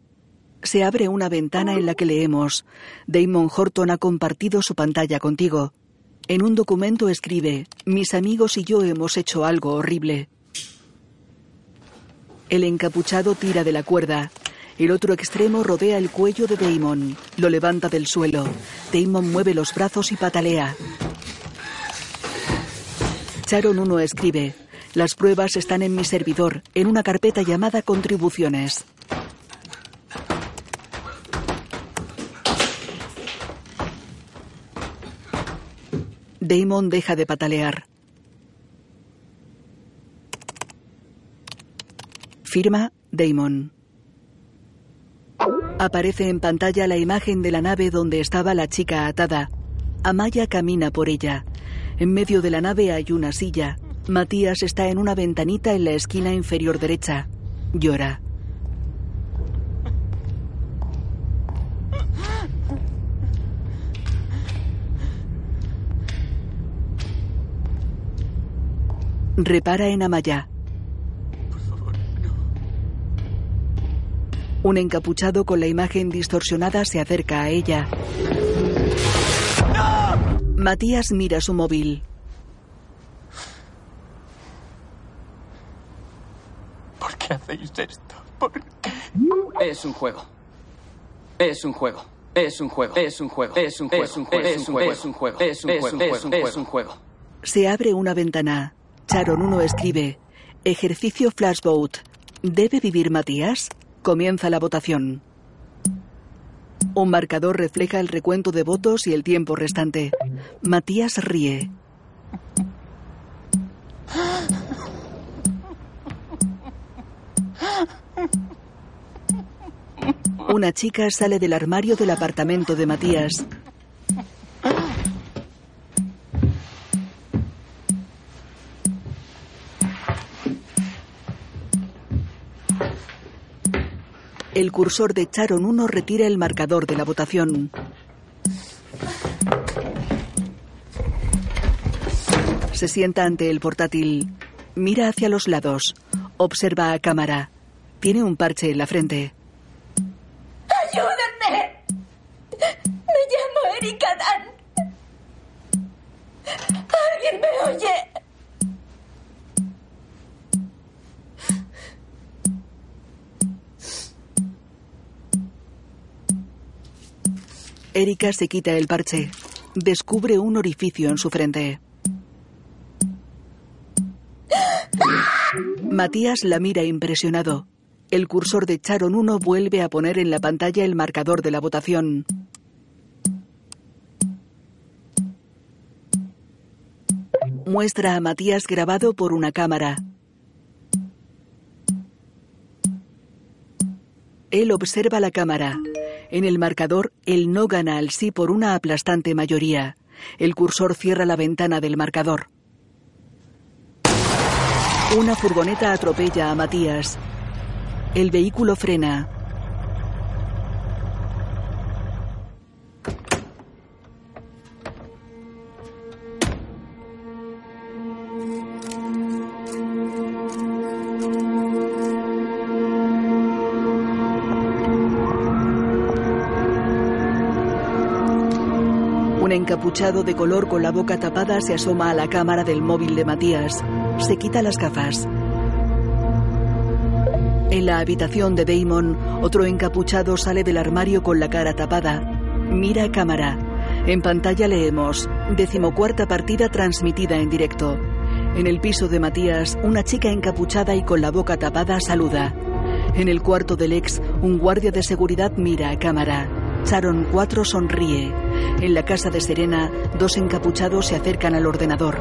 Se abre una ventana en la que leemos. Damon Horton ha compartido su pantalla contigo. En un documento escribe, mis amigos y yo hemos hecho algo horrible. El encapuchado tira de la cuerda. El otro extremo rodea el cuello de Damon. Lo levanta del suelo. Damon mueve los brazos y patalea. Sharon 1 escribe, las pruebas están en mi servidor, en una carpeta llamada contribuciones. Damon deja de patalear. Firma Damon. Aparece en pantalla la imagen de la nave donde estaba la chica atada. Amaya camina por ella. En medio de la nave hay una silla. Matías está en una ventanita en la esquina inferior derecha. Llora. Repara en Amaya. Un encapuchado con la imagen distorsionada se acerca a ella. Matías mira su móvil. ¿Por qué hacéis esto? ¿Por qué? Es un juego. Es un juego. Es un juego. Es un juego. Es un juego. Es un juego. Es un juego. Es un juego. Es un juego. Es un juego. Se abre una ventana. Charon 1 escribe: Ejercicio Flashboat. ¿Debe vivir Matías? Comienza la votación. Un marcador refleja el recuento de votos y el tiempo restante. Matías ríe. Una chica sale del armario del apartamento de Matías. El cursor de Charon 1 retira el marcador de la votación. Se sienta ante el portátil. Mira hacia los lados. Observa a cámara. Tiene un parche en la frente. ¡Ayúdenme! Me llamo Erika Dan. ¿Alguien me oye? Erika se quita el parche. Descubre un orificio en su frente. Matías la mira impresionado. El cursor de Charon 1 vuelve a poner en la pantalla el marcador de la votación. Muestra a Matías grabado por una cámara. Él observa la cámara. En el marcador, él no gana al sí por una aplastante mayoría. El cursor cierra la ventana del marcador. Una furgoneta atropella a Matías. El vehículo frena. Encapuchado de color con la boca tapada se asoma a la cámara del móvil de Matías. Se quita las gafas. En la habitación de Damon, otro encapuchado sale del armario con la cara tapada. Mira cámara. En pantalla leemos, decimocuarta partida transmitida en directo. En el piso de Matías, una chica encapuchada y con la boca tapada saluda. En el cuarto del ex, un guardia de seguridad mira a cámara. Sharon 4 sonríe. En la casa de Serena, dos encapuchados se acercan al ordenador.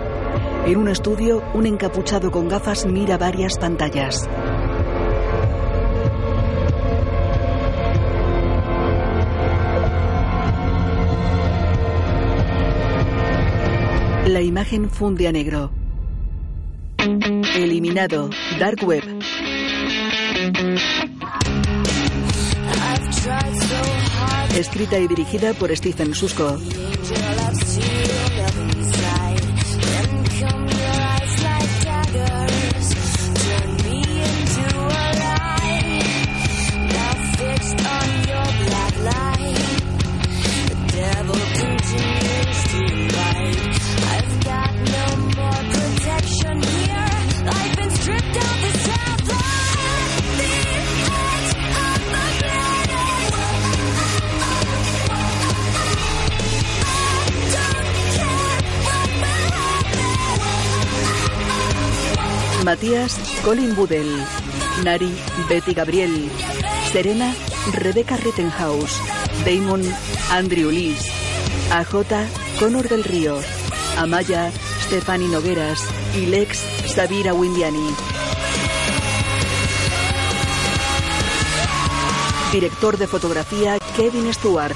En un estudio, un encapuchado con gafas mira varias pantallas. La imagen funde a negro. Eliminado. Dark Web. Escrita y dirigida por Stephen Susko. Matías, Colin Budel. Nari, Betty Gabriel. Serena, Rebecca Rittenhouse. Damon, Andrew Lis. AJ, Conor del Río. Amaya, Stefani Nogueras. Y Lex, Sabira Windiani. Director de fotografía, Kevin Stewart.